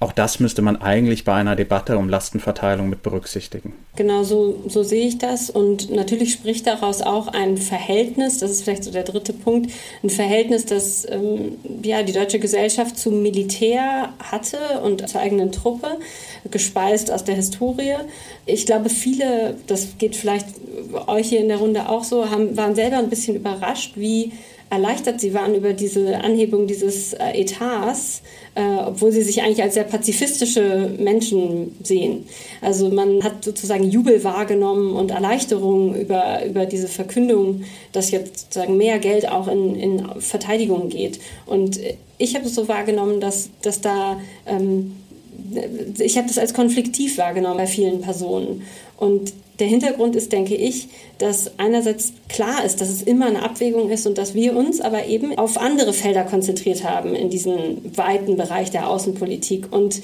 A: Auch das müsste man eigentlich bei einer Debatte um Lastenverteilung mit berücksichtigen.
B: Genau so, so sehe ich das. Und natürlich spricht daraus auch ein Verhältnis, das ist vielleicht so der dritte Punkt, ein Verhältnis, das ähm, ja, die deutsche Gesellschaft zum Militär hatte und zur eigenen Truppe, gespeist aus der Historie. Ich glaube, viele, das geht vielleicht euch hier in der Runde auch so, haben, waren selber ein bisschen überrascht, wie erleichtert sie waren über diese Anhebung dieses äh, Etats, äh, obwohl sie sich eigentlich als sehr pazifistische Menschen sehen. Also man hat sozusagen Jubel wahrgenommen und Erleichterung über, über diese Verkündung, dass jetzt sozusagen mehr Geld auch in, in Verteidigung geht. Und ich habe es so wahrgenommen, dass, dass da ähm, ich habe das als konfliktiv wahrgenommen bei vielen Personen. Und der Hintergrund ist, denke ich, dass einerseits klar ist, dass es immer eine Abwägung ist und dass wir uns aber eben auf andere Felder konzentriert haben in diesem weiten Bereich der Außenpolitik. Und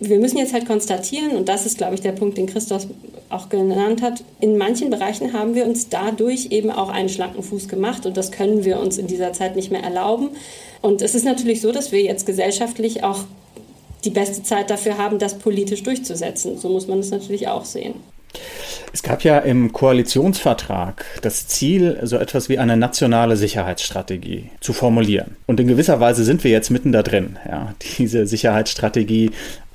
B: wir müssen jetzt halt konstatieren, und das ist, glaube ich, der Punkt, den Christoph auch genannt hat, in manchen Bereichen haben wir uns dadurch eben auch einen schlanken Fuß gemacht und das können wir uns in dieser Zeit nicht mehr erlauben. Und es ist natürlich so, dass wir jetzt gesellschaftlich auch die beste Zeit dafür haben, das politisch durchzusetzen. So muss man es natürlich auch sehen.
A: Es gab ja im Koalitionsvertrag das Ziel, so etwas wie eine nationale Sicherheitsstrategie zu formulieren. Und in gewisser Weise sind wir jetzt mitten da drin, ja, diese Sicherheitsstrategie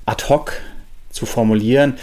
A: ad hoc zu formulieren.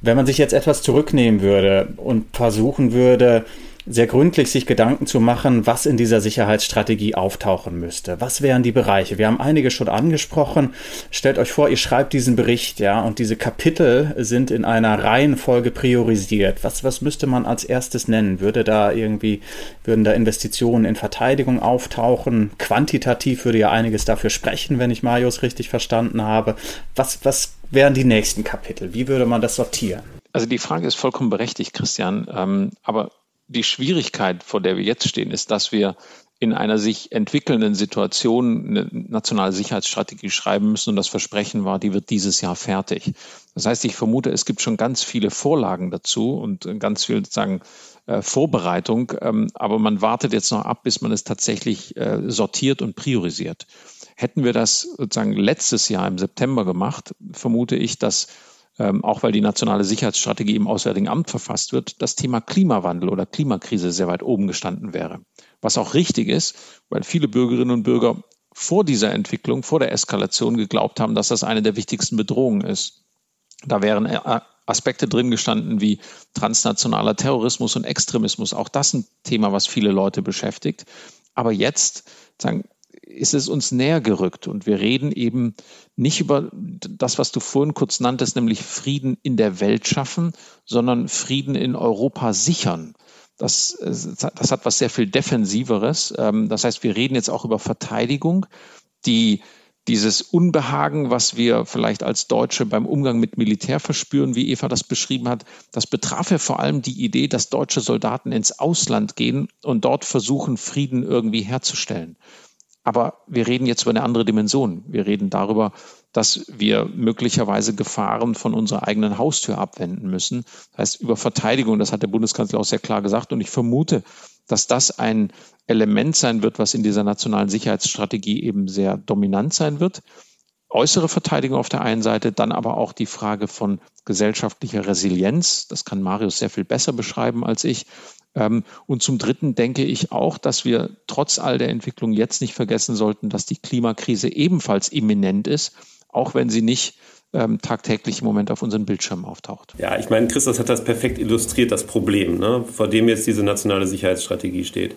A: Wenn man sich jetzt etwas zurücknehmen würde und versuchen würde, sehr gründlich sich Gedanken zu machen, was in dieser Sicherheitsstrategie auftauchen müsste. Was wären die Bereiche? Wir haben einige schon angesprochen. Stellt euch vor, ihr schreibt diesen Bericht, ja, und diese Kapitel sind in einer Reihenfolge priorisiert. Was, was müsste man als erstes nennen? Würde da irgendwie, würden da Investitionen in Verteidigung auftauchen? Quantitativ würde ja einiges dafür sprechen, wenn ich Marius richtig verstanden habe. Was, was wären die nächsten Kapitel? Wie würde man das sortieren?
C: Also die Frage ist vollkommen berechtigt, Christian. Ähm, aber die Schwierigkeit, vor der wir jetzt stehen, ist, dass wir in einer sich entwickelnden Situation eine nationale Sicherheitsstrategie schreiben müssen und das Versprechen war, die wird dieses Jahr fertig. Das heißt, ich vermute, es gibt schon ganz viele Vorlagen dazu und ganz viel sozusagen äh, Vorbereitung, ähm, aber man wartet jetzt noch ab, bis man es tatsächlich äh, sortiert und priorisiert. Hätten wir das sozusagen letztes Jahr im September gemacht, vermute ich, dass ähm, auch weil die nationale Sicherheitsstrategie im Auswärtigen Amt verfasst wird, das Thema Klimawandel oder Klimakrise sehr weit oben gestanden wäre. Was auch richtig ist, weil viele Bürgerinnen und Bürger vor dieser Entwicklung, vor der Eskalation geglaubt haben, dass das eine der wichtigsten Bedrohungen ist. Da wären äh, Aspekte drin gestanden wie transnationaler Terrorismus und Extremismus. Auch das ein Thema, was viele Leute beschäftigt. Aber jetzt sagen, ist es uns näher gerückt und wir reden eben nicht über das, was du vorhin kurz nanntest, nämlich Frieden in der Welt schaffen, sondern Frieden in Europa sichern. Das, das hat was sehr viel Defensiveres. Ähm, das heißt, wir reden jetzt auch über Verteidigung, die dieses Unbehagen, was wir vielleicht als Deutsche beim Umgang mit Militär verspüren, wie Eva das beschrieben hat, das betraf ja vor allem die Idee, dass deutsche Soldaten ins Ausland gehen und dort versuchen, Frieden irgendwie herzustellen. Aber wir reden jetzt über eine andere Dimension. Wir reden darüber, dass wir möglicherweise Gefahren von unserer eigenen Haustür abwenden müssen. Das heißt, über Verteidigung, das hat der Bundeskanzler auch sehr klar gesagt. Und ich vermute, dass das ein Element sein wird, was in dieser nationalen Sicherheitsstrategie eben sehr dominant sein wird. Äußere Verteidigung auf der einen Seite, dann aber auch die Frage von gesellschaftlicher Resilienz. Das kann Marius sehr viel besser beschreiben als ich. Ähm, und zum Dritten denke ich auch, dass wir trotz all der Entwicklung jetzt nicht vergessen sollten, dass die Klimakrise ebenfalls imminent ist, auch wenn sie nicht ähm, tagtäglich im Moment auf unseren Bildschirmen auftaucht.
D: Ja, ich meine, Christus hat das perfekt illustriert, das Problem, ne, vor dem jetzt diese nationale Sicherheitsstrategie steht.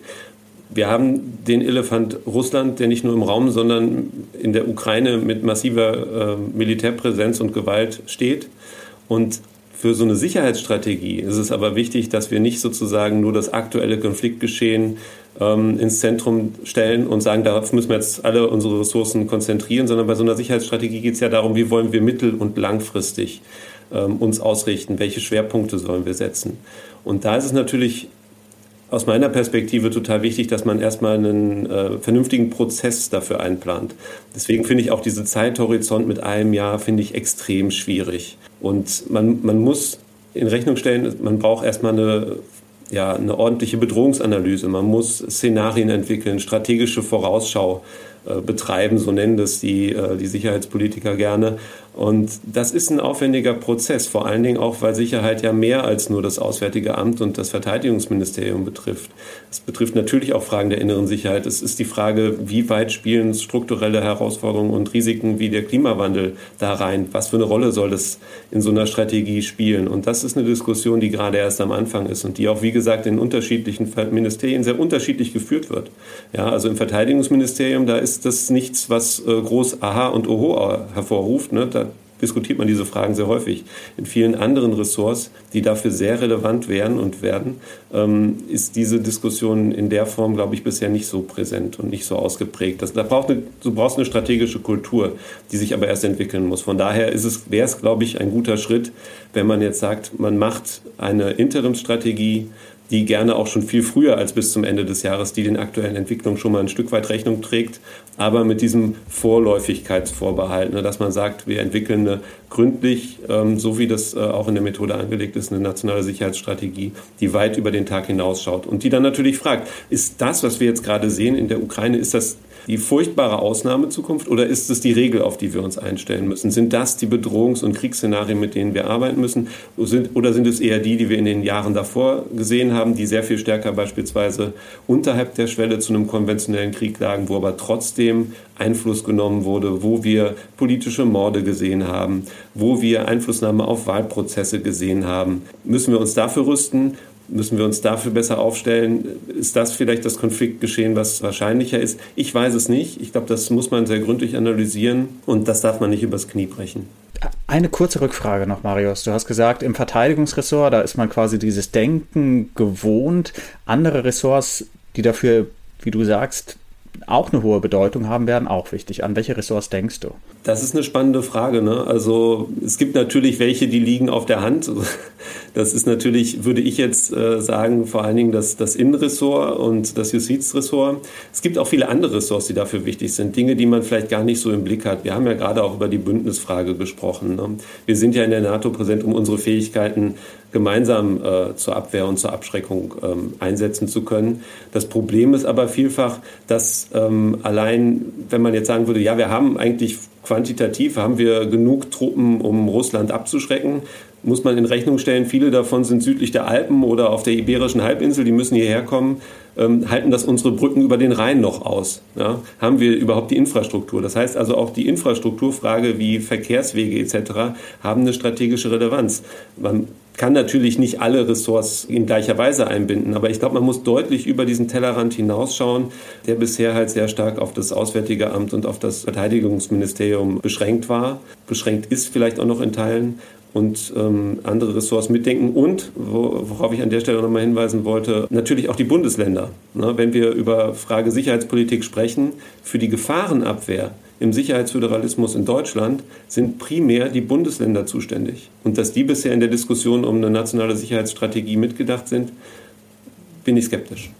D: Wir haben den Elefant Russland, der nicht nur im Raum, sondern in der Ukraine mit massiver äh, Militärpräsenz und Gewalt steht. Und für so eine Sicherheitsstrategie ist es aber wichtig, dass wir nicht sozusagen nur das aktuelle Konfliktgeschehen ähm, ins Zentrum stellen und sagen, darauf müssen wir jetzt alle unsere Ressourcen konzentrieren, sondern bei so einer Sicherheitsstrategie geht es ja darum, wie wollen wir mittel- und langfristig ähm, uns ausrichten, welche Schwerpunkte sollen wir setzen. Und da ist es natürlich aus meiner Perspektive total wichtig, dass man erstmal einen äh, vernünftigen Prozess dafür einplant. Deswegen finde ich auch diese Zeithorizont mit einem Jahr finde ich extrem schwierig. Und man, man muss in Rechnung stellen, man braucht erstmal eine, ja, eine ordentliche Bedrohungsanalyse. Man muss Szenarien entwickeln, strategische Vorausschau äh, betreiben, so nennen das die, äh, die Sicherheitspolitiker gerne. Und das ist ein aufwendiger Prozess, vor allen Dingen auch, weil Sicherheit ja mehr als nur das Auswärtige Amt und das Verteidigungsministerium betrifft. Es betrifft natürlich auch Fragen der inneren Sicherheit. Es ist die Frage, wie weit spielen strukturelle Herausforderungen und Risiken wie der Klimawandel da rein? Was für eine Rolle soll das in so einer Strategie spielen? Und das ist eine Diskussion, die gerade erst am Anfang ist und die auch, wie gesagt, in unterschiedlichen Ministerien sehr unterschiedlich geführt wird. Ja, also im Verteidigungsministerium, da ist das nichts, was äh, groß Aha und Oho hervorruft. Ne? Da diskutiert man diese Fragen sehr häufig. In vielen anderen Ressorts, die dafür sehr relevant wären und werden, ähm, ist diese Diskussion in der Form, glaube ich, bisher nicht so präsent und nicht so ausgeprägt. Das, da braucht eine, du brauchst eine strategische Kultur, die sich aber erst entwickeln muss. Von daher ist es, wäre es, glaube ich, ein guter Schritt, wenn man jetzt sagt, man macht eine Interimsstrategie, die gerne auch schon viel früher als bis zum Ende des Jahres, die den aktuellen Entwicklungen schon mal ein Stück weit Rechnung trägt, aber mit diesem Vorläufigkeitsvorbehalt, ne, dass man sagt, wir entwickeln eine gründlich, ähm, so wie das äh, auch in der Methode angelegt ist, eine nationale Sicherheitsstrategie, die weit über den Tag hinausschaut und die dann natürlich fragt, ist das, was wir jetzt gerade sehen in der Ukraine, ist das die furchtbare Ausnahmezukunft oder ist es die Regel, auf die wir uns einstellen müssen? Sind das die Bedrohungs- und Kriegsszenarien, mit denen wir arbeiten müssen? Oder sind es eher die, die wir in den Jahren davor gesehen haben, die sehr viel stärker beispielsweise unterhalb der Schwelle zu einem konventionellen Krieg lagen, wo aber trotzdem Einfluss genommen wurde, wo wir politische Morde gesehen haben, wo wir Einflussnahme auf Wahlprozesse gesehen haben? Müssen wir uns dafür rüsten Müssen wir uns dafür besser aufstellen? Ist das vielleicht das Konfliktgeschehen, was wahrscheinlicher ist? Ich weiß es nicht. Ich glaube, das muss man sehr gründlich analysieren und das darf man nicht übers Knie brechen.
A: Eine kurze Rückfrage noch, Marius. Du hast gesagt, im Verteidigungsressort, da ist man quasi dieses Denken gewohnt. Andere Ressorts, die dafür, wie du sagst, auch eine hohe Bedeutung haben werden, auch wichtig. An welche Ressorts denkst du?
D: Das ist eine spannende Frage. Ne? Also es gibt natürlich welche, die liegen auf der Hand. Das ist natürlich, würde ich jetzt äh, sagen, vor allen Dingen das, das Innenressort und das Justizressort. Es gibt auch viele andere Ressorts, die dafür wichtig sind. Dinge, die man vielleicht gar nicht so im Blick hat. Wir haben ja gerade auch über die Bündnisfrage gesprochen. Ne? Wir sind ja in der NATO präsent, um unsere Fähigkeiten gemeinsam äh, zur Abwehr und zur Abschreckung ähm, einsetzen zu können. Das Problem ist aber vielfach, dass ähm, allein, wenn man jetzt sagen würde, ja, wir haben eigentlich quantitativ, haben wir genug Truppen, um Russland abzuschrecken, muss man in Rechnung stellen, viele davon sind südlich der Alpen oder auf der Iberischen Halbinsel, die müssen hierher kommen. Ähm, halten das unsere Brücken über den Rhein noch aus? Ja? Haben wir überhaupt die Infrastruktur? Das heißt also auch die Infrastrukturfrage wie Verkehrswege etc. haben eine strategische Relevanz. Man kann natürlich nicht alle Ressorts in gleicher Weise einbinden, aber ich glaube, man muss deutlich über diesen Tellerrand hinausschauen, der bisher halt sehr stark auf das Auswärtige Amt und auf das Verteidigungsministerium beschränkt war, beschränkt ist vielleicht auch noch in Teilen und ähm, andere Ressorts mitdenken. Und, worauf ich an der Stelle nochmal hinweisen wollte, natürlich auch die Bundesländer. Ne, wenn wir über Frage Sicherheitspolitik sprechen, für die Gefahrenabwehr im Sicherheitsföderalismus in Deutschland sind primär die Bundesländer zuständig. Und dass die bisher in der Diskussion um eine nationale Sicherheitsstrategie mitgedacht sind, bin ich skeptisch.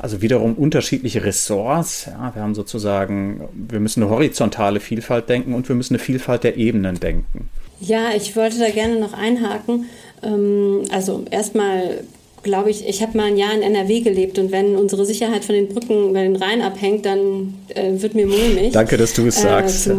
A: Also wiederum unterschiedliche Ressorts. Ja, wir haben sozusagen, wir müssen eine horizontale Vielfalt denken und wir müssen eine Vielfalt der Ebenen denken.
B: Ja, ich wollte da gerne noch einhaken. Ähm, also erstmal glaube ich, ich habe mal ein Jahr in NRW gelebt und wenn unsere Sicherheit von den Brücken über den Rhein abhängt, dann äh, wird mir mulmig.
A: Danke, dass du es sagst. Äh,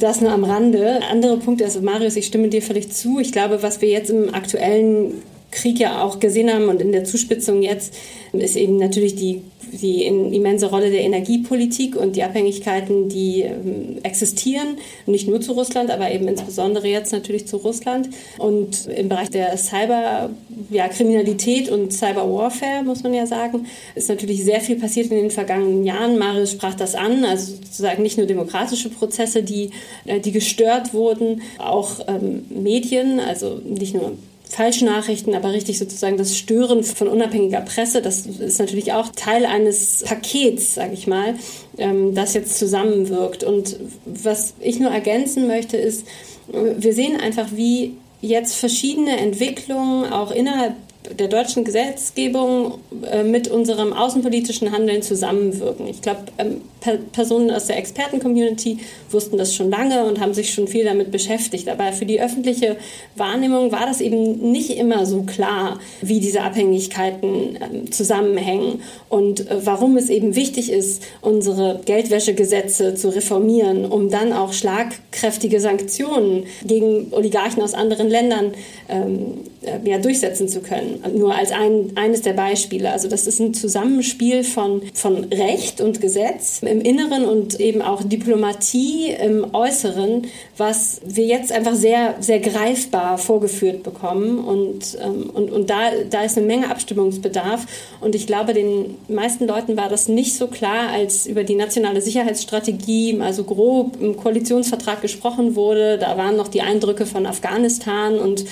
B: das nur am Rande. Andere Punkte, also Marius, ich stimme dir völlig zu. Ich glaube, was wir jetzt im aktuellen Krieg ja auch gesehen haben und in der Zuspitzung jetzt, ist eben natürlich die, die immense Rolle der Energiepolitik und die Abhängigkeiten, die ähm, existieren, nicht nur zu Russland, aber eben insbesondere jetzt natürlich zu Russland. Und im Bereich der Cyberkriminalität ja, und Cyberwarfare, muss man ja sagen, ist natürlich sehr viel passiert in den vergangenen Jahren. Marius sprach das an, also sozusagen nicht nur demokratische Prozesse, die, äh, die gestört wurden, auch ähm, Medien, also nicht nur Falschnachrichten, aber richtig sozusagen das Stören von unabhängiger Presse, das ist natürlich auch Teil eines Pakets, sage ich mal, ähm, das jetzt zusammenwirkt. Und was ich nur ergänzen möchte, ist, wir sehen einfach, wie jetzt verschiedene Entwicklungen auch innerhalb der deutschen Gesetzgebung äh, mit unserem außenpolitischen Handeln zusammenwirken. Ich glaube, ähm, per Personen aus der Experten-Community wussten das schon lange und haben sich schon viel damit beschäftigt. Aber für die öffentliche Wahrnehmung war das eben nicht immer so klar, wie diese Abhängigkeiten ähm, zusammenhängen und äh, warum es eben wichtig ist, unsere Geldwäschegesetze zu reformieren, um dann auch schlagkräftige Sanktionen gegen Oligarchen aus anderen Ländern ähm, äh, ja, durchsetzen zu können. Nur als ein, eines der Beispiele. Also das ist ein Zusammenspiel von, von Recht und Gesetz im Inneren und eben auch Diplomatie im Äußeren, was wir jetzt einfach sehr, sehr greifbar vorgeführt bekommen. Und, ähm, und, und da, da ist eine Menge Abstimmungsbedarf. Und ich glaube, den meisten Leuten war das nicht so klar, als über die nationale Sicherheitsstrategie also grob im Koalitionsvertrag gesprochen wurde. Da waren noch die Eindrücke von Afghanistan und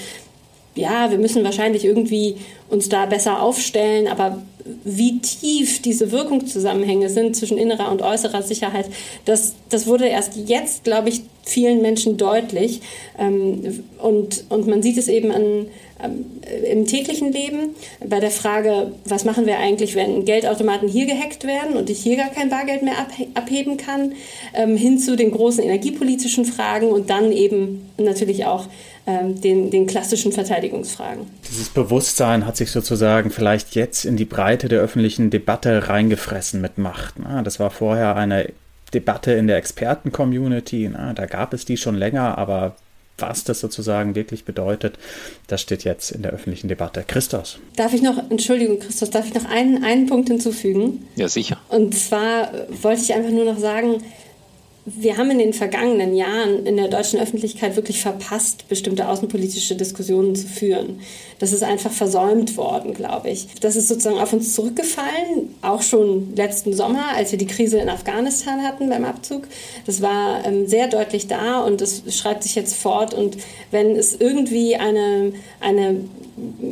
B: ja, wir müssen wahrscheinlich irgendwie uns da besser aufstellen, aber wie tief diese Wirkungszusammenhänge sind zwischen innerer und äußerer Sicherheit, das, das wurde erst jetzt, glaube ich, vielen Menschen deutlich. Ähm, und, und man sieht es eben an, im täglichen Leben bei der Frage, was machen wir eigentlich, wenn Geldautomaten hier gehackt werden und ich hier gar kein Bargeld mehr abheben kann, ähm, hin zu den großen energiepolitischen Fragen und dann eben natürlich auch ähm, den, den klassischen Verteidigungsfragen.
A: Dieses Bewusstsein hat sich sozusagen vielleicht jetzt in die Breite der öffentlichen Debatte reingefressen mit Macht. Ne? Das war vorher eine Debatte in der Experten-Community. Ne? Da gab es die schon länger, aber was das sozusagen wirklich bedeutet, das steht jetzt in der öffentlichen Debatte. Christos.
B: Darf ich noch, Entschuldigung, Christos, darf ich noch einen, einen Punkt hinzufügen?
C: Ja, sicher.
B: Und zwar wollte ich einfach nur noch sagen, wir haben in den vergangenen Jahren in der deutschen Öffentlichkeit wirklich verpasst, bestimmte außenpolitische Diskussionen zu führen. Das ist einfach versäumt worden, glaube ich. Das ist sozusagen auf uns zurückgefallen, auch schon letzten Sommer, als wir die Krise in Afghanistan hatten beim Abzug. Das war ähm, sehr deutlich da und das schreibt sich jetzt fort. Und wenn es irgendwie eine, eine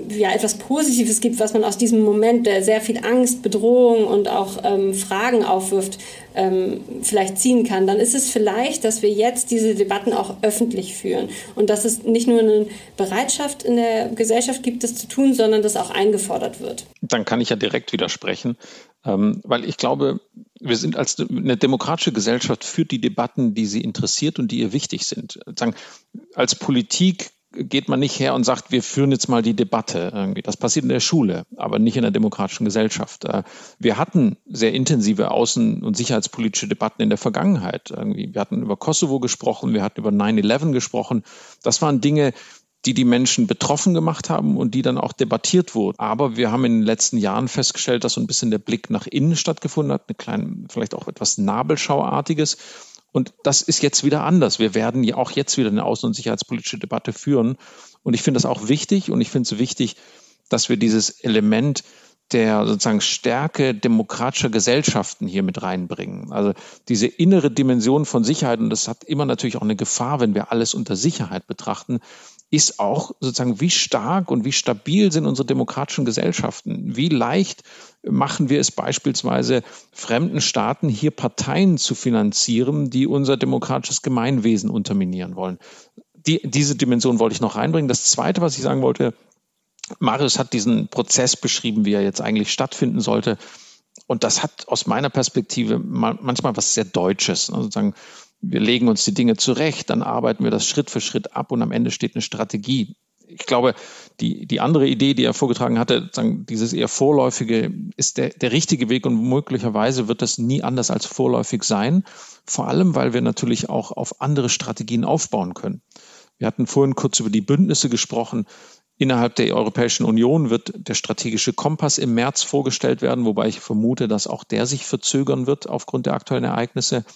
B: ja, etwas Positives gibt, was man aus diesem Moment, der sehr viel Angst, Bedrohung und auch ähm, Fragen aufwirft, ähm, vielleicht ziehen kann, dann ist es vielleicht, dass wir jetzt diese Debatten auch öffentlich führen und dass es nicht nur eine Bereitschaft in der Gesellschaft gibt, das zu tun, sondern dass auch eingefordert wird.
C: Dann kann ich ja direkt widersprechen, ähm, weil ich glaube, wir sind als eine demokratische Gesellschaft für die Debatten, die sie interessiert und die ihr wichtig sind. Als Politik geht man nicht her und sagt, wir führen jetzt mal die Debatte. Das passiert in der Schule, aber nicht in der demokratischen Gesellschaft. Äh, wir hatten sehr intensive außen- und sicherheitspolitische Debatten in der Vergangenheit. Wir hatten über Kosovo gesprochen, wir hatten über 9-11 gesprochen. Das waren Dinge, die die Menschen betroffen gemacht haben und die dann auch debattiert wurden. Aber wir haben in den letzten Jahren festgestellt, dass so ein bisschen der Blick nach innen stattgefunden hat, eine kleine, vielleicht auch etwas Nabelschauartiges. Und das ist jetzt wieder anders. Wir werden ja auch jetzt wieder eine außen- und sicherheitspolitische Debatte führen. Und ich finde das auch wichtig. Und ich finde es wichtig, dass wir dieses Element der sozusagen Stärke demokratischer Gesellschaften hier mit reinbringen. Also diese innere Dimension von Sicherheit, und das hat immer natürlich auch eine Gefahr, wenn wir alles unter Sicherheit betrachten, ist auch sozusagen, wie stark und wie stabil sind unsere demokratischen Gesellschaften? Wie leicht machen wir es beispielsweise fremden Staaten hier Parteien zu finanzieren, die unser demokratisches Gemeinwesen unterminieren wollen? Die, diese Dimension wollte ich noch reinbringen. Das Zweite, was ich sagen wollte, Marius hat diesen Prozess beschrieben, wie er jetzt eigentlich stattfinden sollte. Und das hat aus meiner Perspektive manchmal was sehr Deutsches. Also sozusagen, wir legen uns die Dinge zurecht, dann arbeiten wir das Schritt für Schritt ab und am Ende steht eine Strategie. Ich glaube, die, die andere Idee, die er vorgetragen hatte, dieses eher vorläufige, ist der, der richtige Weg und möglicherweise wird das nie anders als vorläufig sein. Vor allem, weil wir natürlich auch auf andere Strategien aufbauen können. Wir hatten vorhin kurz über die Bündnisse gesprochen. Innerhalb der Europäischen Union wird der strategische Kompass im März vorgestellt werden, wobei ich vermute, dass auch der sich verzögern wird aufgrund der aktuellen Ereignisse.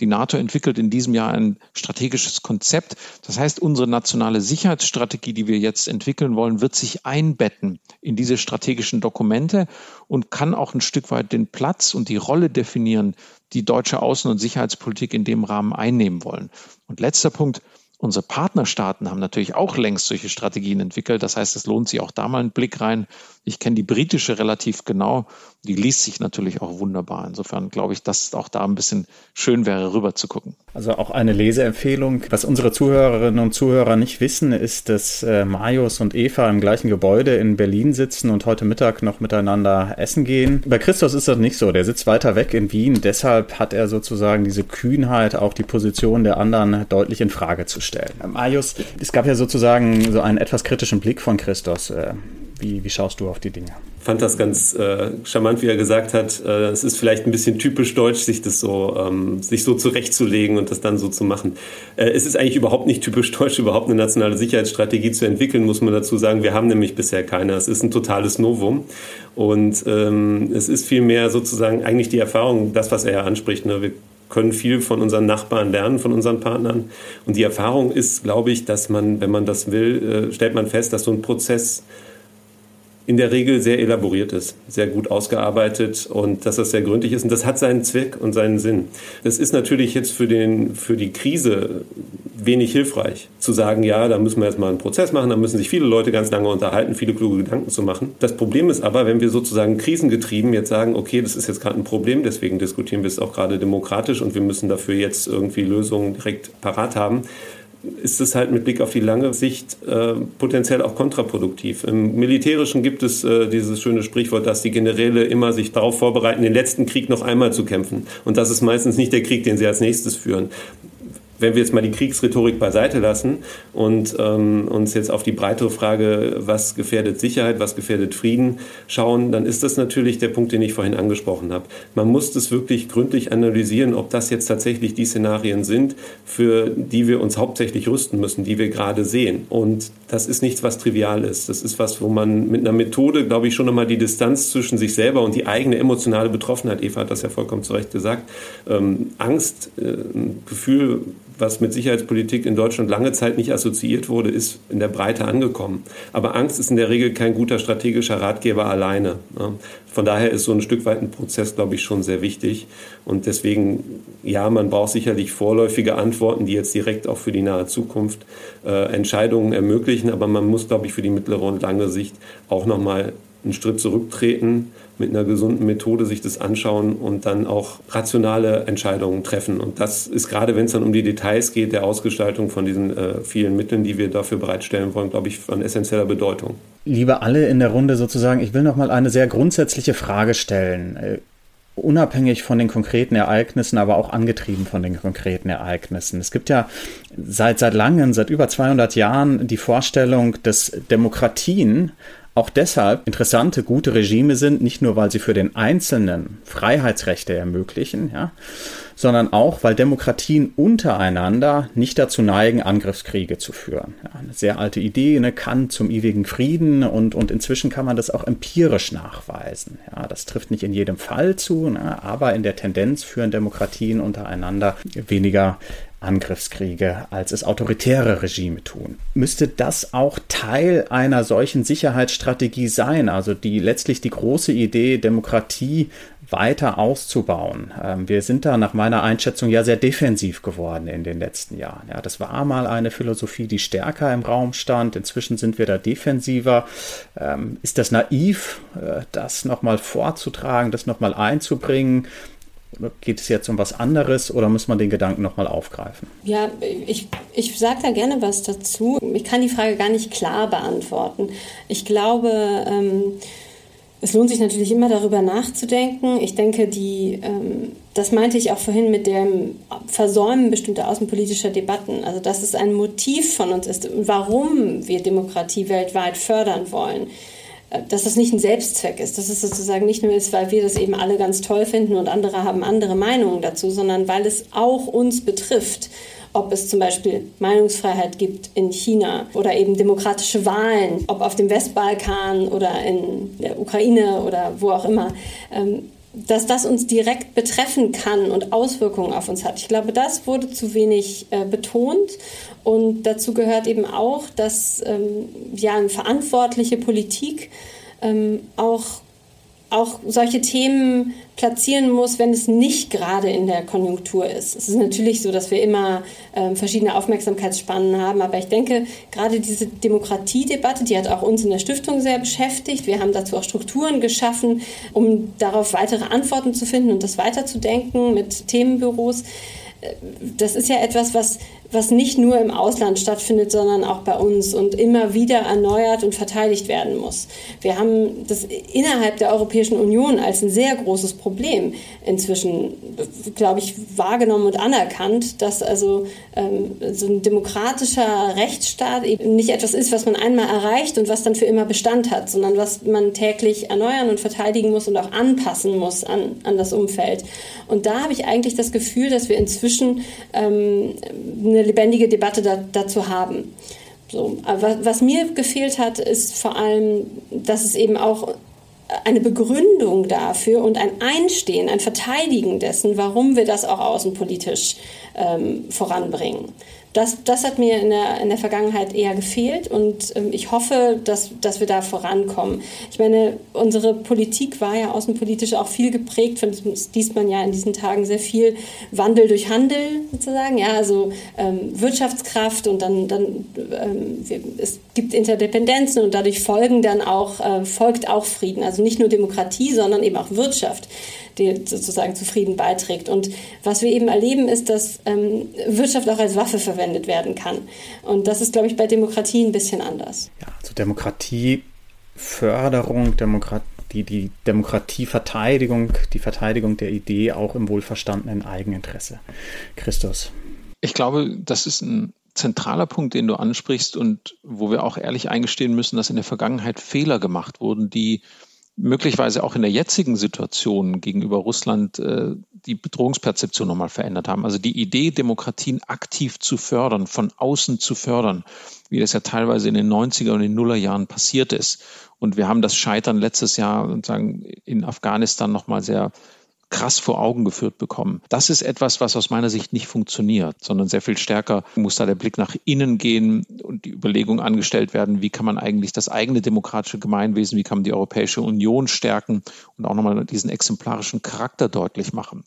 C: Die NATO entwickelt in diesem Jahr ein strategisches Konzept. Das heißt, unsere nationale Sicherheitsstrategie, die wir jetzt entwickeln wollen, wird sich einbetten in diese strategischen Dokumente und kann auch ein Stück weit den Platz und die Rolle definieren, die deutsche Außen- und Sicherheitspolitik in dem Rahmen einnehmen wollen. Und letzter Punkt. Unsere Partnerstaaten haben natürlich auch längst solche Strategien entwickelt. Das heißt, es lohnt sich auch da mal einen Blick rein. Ich kenne die britische relativ genau. Die liest sich natürlich auch wunderbar. Insofern glaube ich, dass es auch da ein bisschen schön wäre, rüber zu gucken.
A: Also auch eine Leseempfehlung. Was unsere Zuhörerinnen und Zuhörer nicht wissen, ist, dass äh, Marius und Eva im gleichen Gebäude in Berlin sitzen und heute Mittag noch miteinander essen gehen. Bei Christus ist das nicht so. Der sitzt weiter weg in Wien. Deshalb hat er sozusagen diese Kühnheit, auch die Position der anderen deutlich in Frage zu stellen. Äh, Marius, es gab ja sozusagen so einen etwas kritischen Blick von Christus. Äh, wie, wie schaust du auf die Dinge?
D: Ich fand das ganz äh, charmant, wie er gesagt hat. Äh, es ist vielleicht ein bisschen typisch deutsch, sich das so, ähm, sich so zurechtzulegen und das dann so zu machen. Äh, es ist eigentlich überhaupt nicht typisch deutsch, überhaupt eine nationale Sicherheitsstrategie zu entwickeln, muss man dazu sagen. Wir haben nämlich bisher keine. Es ist ein totales Novum. Und ähm, es ist vielmehr sozusagen eigentlich die Erfahrung, das, was er ja anspricht. Ne? Wir können viel von unseren Nachbarn lernen, von unseren Partnern. Und die Erfahrung ist, glaube ich, dass man, wenn man das will, äh, stellt man fest, dass so ein Prozess in der Regel sehr elaboriert ist, sehr gut ausgearbeitet und dass das sehr gründlich ist. Und das hat seinen Zweck und seinen Sinn. Das ist natürlich jetzt für, den, für die Krise wenig hilfreich, zu sagen, ja, da müssen wir jetzt mal einen Prozess machen, da müssen sich viele Leute ganz lange unterhalten, viele kluge Gedanken zu machen. Das Problem ist aber, wenn wir sozusagen krisengetrieben jetzt sagen, okay, das ist jetzt gerade ein Problem, deswegen diskutieren wir es auch gerade demokratisch und wir müssen dafür jetzt irgendwie Lösungen direkt parat haben, ist es halt mit Blick auf die lange Sicht äh, potenziell auch kontraproduktiv. Im Militärischen gibt es äh, dieses schöne Sprichwort, dass die Generäle immer sich darauf vorbereiten, den letzten Krieg noch einmal zu kämpfen. Und das ist meistens nicht der Krieg, den sie als nächstes führen. Wenn wir jetzt mal die Kriegsrhetorik beiseite lassen und ähm, uns jetzt auf die breitere Frage, was gefährdet Sicherheit, was gefährdet Frieden schauen, dann ist das natürlich der Punkt, den ich vorhin angesprochen habe. Man muss das wirklich gründlich analysieren, ob das jetzt tatsächlich die Szenarien sind, für die wir uns hauptsächlich rüsten müssen, die wir gerade sehen. Und das ist nichts, was trivial ist. Das ist was, wo man mit einer Methode, glaube ich, schon nochmal die Distanz zwischen sich selber und die eigene emotionale Betroffenheit, Eva hat das ja vollkommen zu Recht gesagt, ähm, Angst, äh, Gefühl, was mit Sicherheitspolitik in Deutschland lange Zeit nicht assoziiert wurde, ist in der Breite angekommen. Aber Angst ist in der Regel kein guter strategischer Ratgeber alleine. Von daher ist so ein Stück weit ein Prozess, glaube ich, schon sehr wichtig. Und deswegen, ja, man braucht sicherlich vorläufige Antworten, die jetzt direkt auch für die nahe Zukunft äh, Entscheidungen ermöglichen. Aber man muss, glaube ich, für die mittlere und lange Sicht auch nochmal einen Schritt zurücktreten, mit einer gesunden Methode sich das anschauen und dann auch rationale Entscheidungen treffen. Und das ist gerade, wenn es dann um die Details geht, der Ausgestaltung von diesen äh, vielen Mitteln, die wir dafür bereitstellen wollen, glaube ich, von essentieller Bedeutung.
A: Liebe alle in der Runde sozusagen, ich will noch mal eine sehr grundsätzliche Frage stellen. Äh, unabhängig von den konkreten Ereignissen, aber auch angetrieben von den konkreten Ereignissen. Es gibt ja seit, seit langem, seit über 200 Jahren die Vorstellung, dass Demokratien auch deshalb interessante, gute Regime sind, nicht nur, weil sie für den Einzelnen Freiheitsrechte ermöglichen, ja, sondern auch, weil Demokratien untereinander nicht dazu neigen, Angriffskriege zu führen. Ja, eine sehr alte Idee, eine Kant zum ewigen Frieden und, und inzwischen kann man das auch empirisch nachweisen. Ja, das trifft nicht in jedem Fall zu, ne, aber in der Tendenz führen Demokratien untereinander weniger Angriffskriege, als es autoritäre Regime tun. Müsste das auch Teil einer solchen Sicherheitsstrategie sein, also die letztlich die große Idee, Demokratie weiter auszubauen. Ähm, wir sind da nach meiner Einschätzung ja sehr defensiv geworden in den letzten Jahren. Ja, das war mal eine Philosophie, die stärker im Raum stand. Inzwischen sind wir da defensiver. Ähm, ist das naiv, äh, das nochmal vorzutragen, das nochmal einzubringen? Geht es jetzt um was anderes oder muss man den Gedanken nochmal aufgreifen?
B: Ja, ich, ich sage da gerne was dazu. Ich kann die Frage gar nicht klar beantworten. Ich glaube, ähm, es lohnt sich natürlich immer darüber nachzudenken. Ich denke, die, ähm, das meinte ich auch vorhin mit dem Versäumen bestimmter außenpolitischer Debatten. Also, dass es ein Motiv von uns ist, warum wir Demokratie weltweit fördern wollen dass das nicht ein Selbstzweck ist, dass es sozusagen nicht nur ist, weil wir das eben alle ganz toll finden und andere haben andere Meinungen dazu, sondern weil es auch uns betrifft ob es zum Beispiel Meinungsfreiheit gibt in China oder eben demokratische Wahlen, ob auf dem Westbalkan oder in der Ukraine oder wo auch immer. Ähm, dass das uns direkt betreffen kann und Auswirkungen auf uns hat. Ich glaube, das wurde zu wenig äh, betont und dazu gehört eben auch, dass ähm, ja eine verantwortliche Politik ähm, auch auch solche Themen platzieren muss, wenn es nicht gerade in der Konjunktur ist. Es ist natürlich so, dass wir immer ähm, verschiedene Aufmerksamkeitsspannen haben, aber ich denke, gerade diese Demokratiedebatte, die hat auch uns in der Stiftung sehr beschäftigt. Wir haben dazu auch Strukturen geschaffen, um darauf weitere Antworten zu finden und das weiterzudenken mit Themenbüros. Äh, das ist ja etwas, was was nicht nur im Ausland stattfindet, sondern auch bei uns und immer wieder erneuert und verteidigt werden muss. Wir haben das innerhalb der Europäischen Union als ein sehr großes Problem inzwischen, glaube ich, wahrgenommen und anerkannt, dass also ähm, so ein demokratischer Rechtsstaat eben nicht etwas ist, was man einmal erreicht und was dann für immer Bestand hat, sondern was man täglich erneuern und verteidigen muss und auch anpassen muss an, an das Umfeld. Und da habe ich eigentlich das Gefühl, dass wir inzwischen ähm, eine lebendige Debatte da, dazu haben. So, aber was mir gefehlt hat, ist vor allem, dass es eben auch eine Begründung dafür und ein Einstehen, ein Verteidigen dessen, warum wir das auch außenpolitisch ähm, voranbringen das, das hat mir in der, in der Vergangenheit eher gefehlt und ähm, ich hoffe, dass, dass wir da vorankommen. Ich meine, unsere Politik war ja außenpolitisch auch viel geprägt, von liest man ja in diesen Tagen sehr viel Wandel durch Handel sozusagen, ja, also ähm, Wirtschaftskraft und dann, dann ähm, es gibt Interdependenzen und dadurch folgen dann auch, äh, folgt auch Frieden, also nicht nur Demokratie, sondern eben auch Wirtschaft die sozusagen zu Frieden beiträgt. Und was wir eben erleben, ist, dass ähm, Wirtschaft auch als Waffe verwendet werden kann. Und das ist, glaube ich, bei Demokratie ein bisschen anders.
A: Ja, also Demokratieförderung, Demokratie die, die Demokratieverteidigung, die Verteidigung der Idee auch im wohlverstandenen Eigeninteresse. Christus.
C: Ich glaube, das ist ein zentraler Punkt, den du ansprichst und wo wir auch ehrlich eingestehen müssen, dass in der Vergangenheit Fehler gemacht wurden, die möglicherweise auch in der jetzigen Situation gegenüber Russland äh, die Bedrohungsperzeption nochmal verändert haben. Also die Idee, Demokratien aktiv zu fördern, von außen zu fördern, wie das ja teilweise in den 90er und den Nullerjahren passiert ist. Und wir haben das Scheitern letztes Jahr sozusagen in Afghanistan nochmal sehr krass vor Augen geführt bekommen. Das ist etwas, was aus meiner Sicht nicht funktioniert, sondern sehr viel stärker muss da der Blick nach innen gehen und die Überlegung angestellt werden, wie kann man eigentlich das eigene demokratische Gemeinwesen, wie kann man die Europäische Union stärken und auch nochmal diesen exemplarischen Charakter deutlich machen.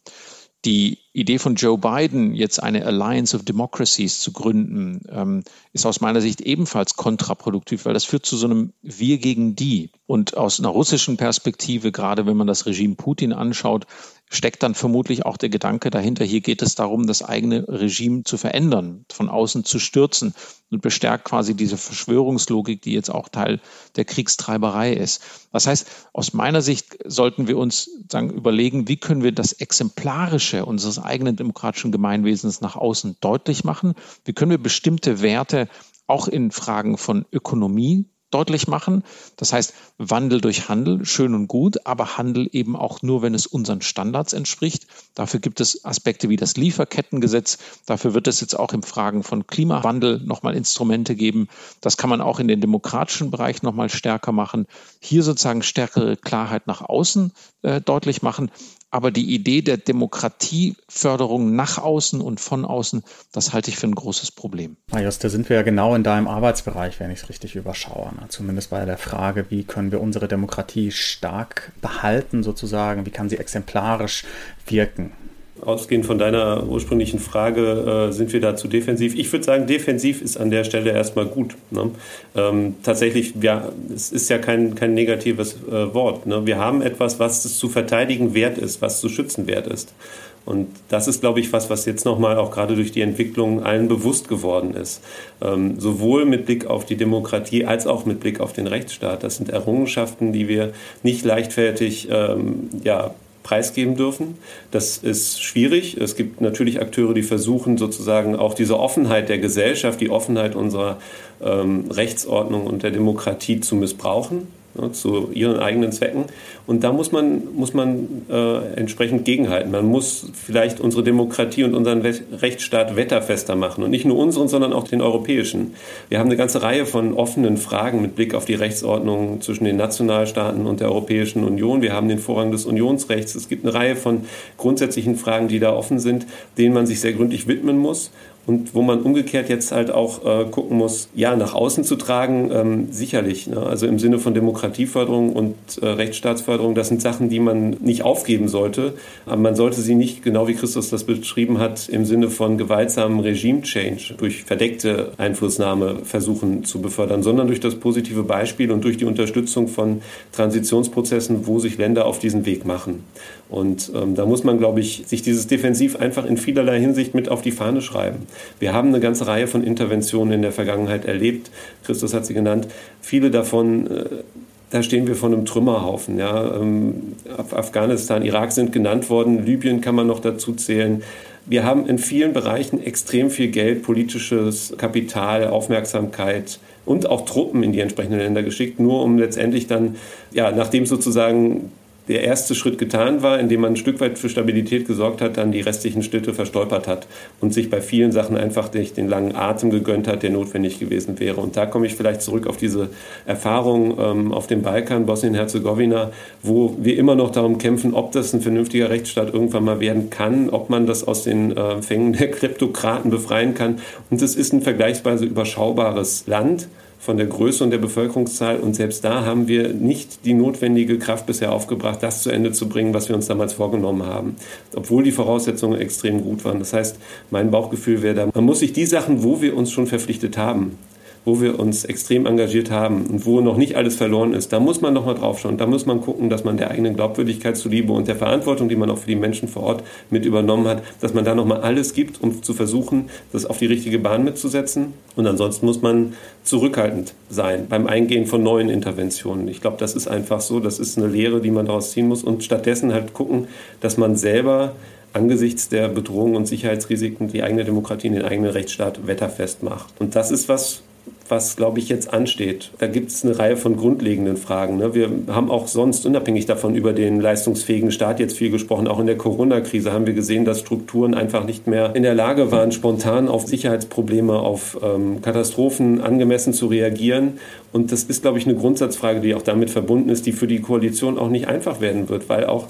C: Die Idee von Joe Biden, jetzt eine Alliance of Democracies zu gründen, ähm, ist aus meiner Sicht ebenfalls kontraproduktiv, weil das führt zu so einem Wir gegen die. Und aus einer russischen Perspektive, gerade wenn man das Regime Putin anschaut, steckt dann vermutlich auch der Gedanke dahinter, hier geht es darum, das eigene Regime zu verändern, von außen zu stürzen und bestärkt quasi diese Verschwörungslogik, die jetzt auch Teil der Kriegstreiberei ist. Das heißt, aus meiner Sicht sollten wir uns sagen, überlegen, wie können wir das Exemplarische unseres eigenen demokratischen Gemeinwesens nach außen deutlich machen? Wie können wir bestimmte Werte auch in Fragen von Ökonomie deutlich machen. Das heißt, Wandel durch Handel, schön und gut, aber Handel eben auch nur, wenn es unseren Standards entspricht. Dafür gibt es Aspekte wie das Lieferkettengesetz. Dafür wird es jetzt auch im Fragen von Klimawandel nochmal Instrumente geben. Das kann man auch in den demokratischen Bereich nochmal stärker machen. Hier sozusagen stärkere Klarheit nach außen äh, deutlich machen. Aber die Idee der Demokratieförderung nach außen und von außen, das halte ich für ein großes Problem.
A: Marius, da sind wir ja genau in deinem Arbeitsbereich, wenn ich es richtig überschaue. Ne? Zumindest bei der Frage, wie können wir unsere Demokratie stark behalten, sozusagen, wie kann sie exemplarisch wirken.
D: Ausgehend von deiner ursprünglichen Frage, äh, sind wir dazu defensiv? Ich würde sagen, defensiv ist an der Stelle erstmal gut. Ne? Ähm, tatsächlich, ja, es ist ja kein, kein negatives äh, Wort. Ne? Wir haben etwas, was es zu verteidigen wert ist, was zu schützen wert ist. Und das ist, glaube ich, was, was jetzt nochmal auch gerade durch die Entwicklung allen bewusst geworden ist. Ähm, sowohl mit Blick auf die Demokratie als auch mit Blick auf den Rechtsstaat. Das sind Errungenschaften, die wir nicht leichtfertig ähm, ja, preisgeben dürfen. Das ist schwierig. Es gibt natürlich Akteure, die versuchen sozusagen auch diese Offenheit der Gesellschaft, die Offenheit unserer ähm, Rechtsordnung und der Demokratie zu missbrauchen ne, zu ihren eigenen Zwecken. Und da muss man, muss man äh, entsprechend gegenhalten. Man muss vielleicht unsere Demokratie und unseren Rechtsstaat wetterfester machen. Und nicht nur unseren, sondern auch den europäischen. Wir haben eine ganze Reihe von offenen Fragen mit Blick auf die Rechtsordnung zwischen den Nationalstaaten und der Europäischen Union. Wir haben den Vorrang des Unionsrechts. Es gibt eine Reihe von grundsätzlichen Fragen, die da offen sind, denen man sich sehr gründlich widmen muss und wo man umgekehrt jetzt halt auch äh, gucken muss, ja, nach außen zu tragen, ähm, sicherlich. Ne? Also im Sinne von Demokratieförderung und äh, Rechtsstaatsförderung, das sind Sachen, die man nicht aufgeben sollte. Aber man sollte sie nicht, genau wie Christus das beschrieben hat, im Sinne von gewaltsamen Regime-Change durch verdeckte Einflussnahme versuchen zu befördern, sondern durch das positive Beispiel und durch die Unterstützung von Transitionsprozessen, wo sich Länder auf diesen Weg machen. Und ähm, da muss man, glaube ich, sich dieses Defensiv einfach in vielerlei Hinsicht mit auf die Fahne schreiben. Wir haben eine ganze Reihe von Interventionen in der Vergangenheit erlebt. Christus hat sie genannt. Viele davon äh, da stehen wir vor einem Trümmerhaufen. Ja. Ähm, Afghanistan, Irak sind genannt worden, Libyen kann man noch dazu zählen. Wir haben in vielen Bereichen extrem viel Geld, politisches Kapital, Aufmerksamkeit und auch Truppen in die entsprechenden Länder geschickt, nur um letztendlich dann, ja, nachdem sozusagen der erste Schritt getan war, indem man ein Stück weit für Stabilität gesorgt hat, dann die restlichen Schritte verstolpert hat und sich bei vielen Sachen einfach nicht den langen Atem gegönnt hat, der notwendig gewesen wäre. Und da komme ich vielleicht zurück auf diese Erfahrung ähm, auf dem Balkan, Bosnien-Herzegowina, wo wir immer noch darum kämpfen, ob das ein vernünftiger Rechtsstaat irgendwann mal werden kann, ob man das aus den äh, Fängen der Kleptokraten befreien kann. Und es ist ein vergleichsweise überschaubares Land von der Größe und der Bevölkerungszahl. Und selbst da haben wir nicht die notwendige Kraft bisher aufgebracht, das zu Ende zu bringen, was wir uns damals vorgenommen haben. Obwohl die Voraussetzungen extrem gut waren. Das heißt, mein Bauchgefühl wäre da, man muss sich die Sachen, wo wir uns schon verpflichtet haben, wo wir uns extrem engagiert haben und wo noch nicht alles verloren ist, da muss man nochmal draufschauen. Da muss man gucken, dass man der eigenen Glaubwürdigkeit zuliebe und der Verantwortung, die man auch für die Menschen vor Ort mit übernommen hat, dass man da nochmal alles gibt, um zu versuchen, das auf die richtige Bahn mitzusetzen. Und ansonsten muss man zurückhaltend sein beim Eingehen von neuen Interventionen. Ich glaube, das ist einfach so. Das ist eine Lehre, die man daraus ziehen muss und stattdessen halt gucken, dass man selber angesichts der Bedrohungen und Sicherheitsrisiken die eigene Demokratie, den eigenen Rechtsstaat wetterfest macht. Und das ist was, was, glaube ich, jetzt ansteht. Da gibt es eine Reihe von grundlegenden Fragen. Ne? Wir haben auch sonst, unabhängig davon, über den leistungsfähigen Staat jetzt viel gesprochen. Auch in der Corona-Krise haben wir gesehen, dass Strukturen einfach nicht mehr in der Lage waren, spontan auf Sicherheitsprobleme, auf ähm, Katastrophen angemessen zu reagieren. Und das ist, glaube ich, eine Grundsatzfrage, die auch damit verbunden ist, die für die Koalition auch nicht einfach werden wird, weil auch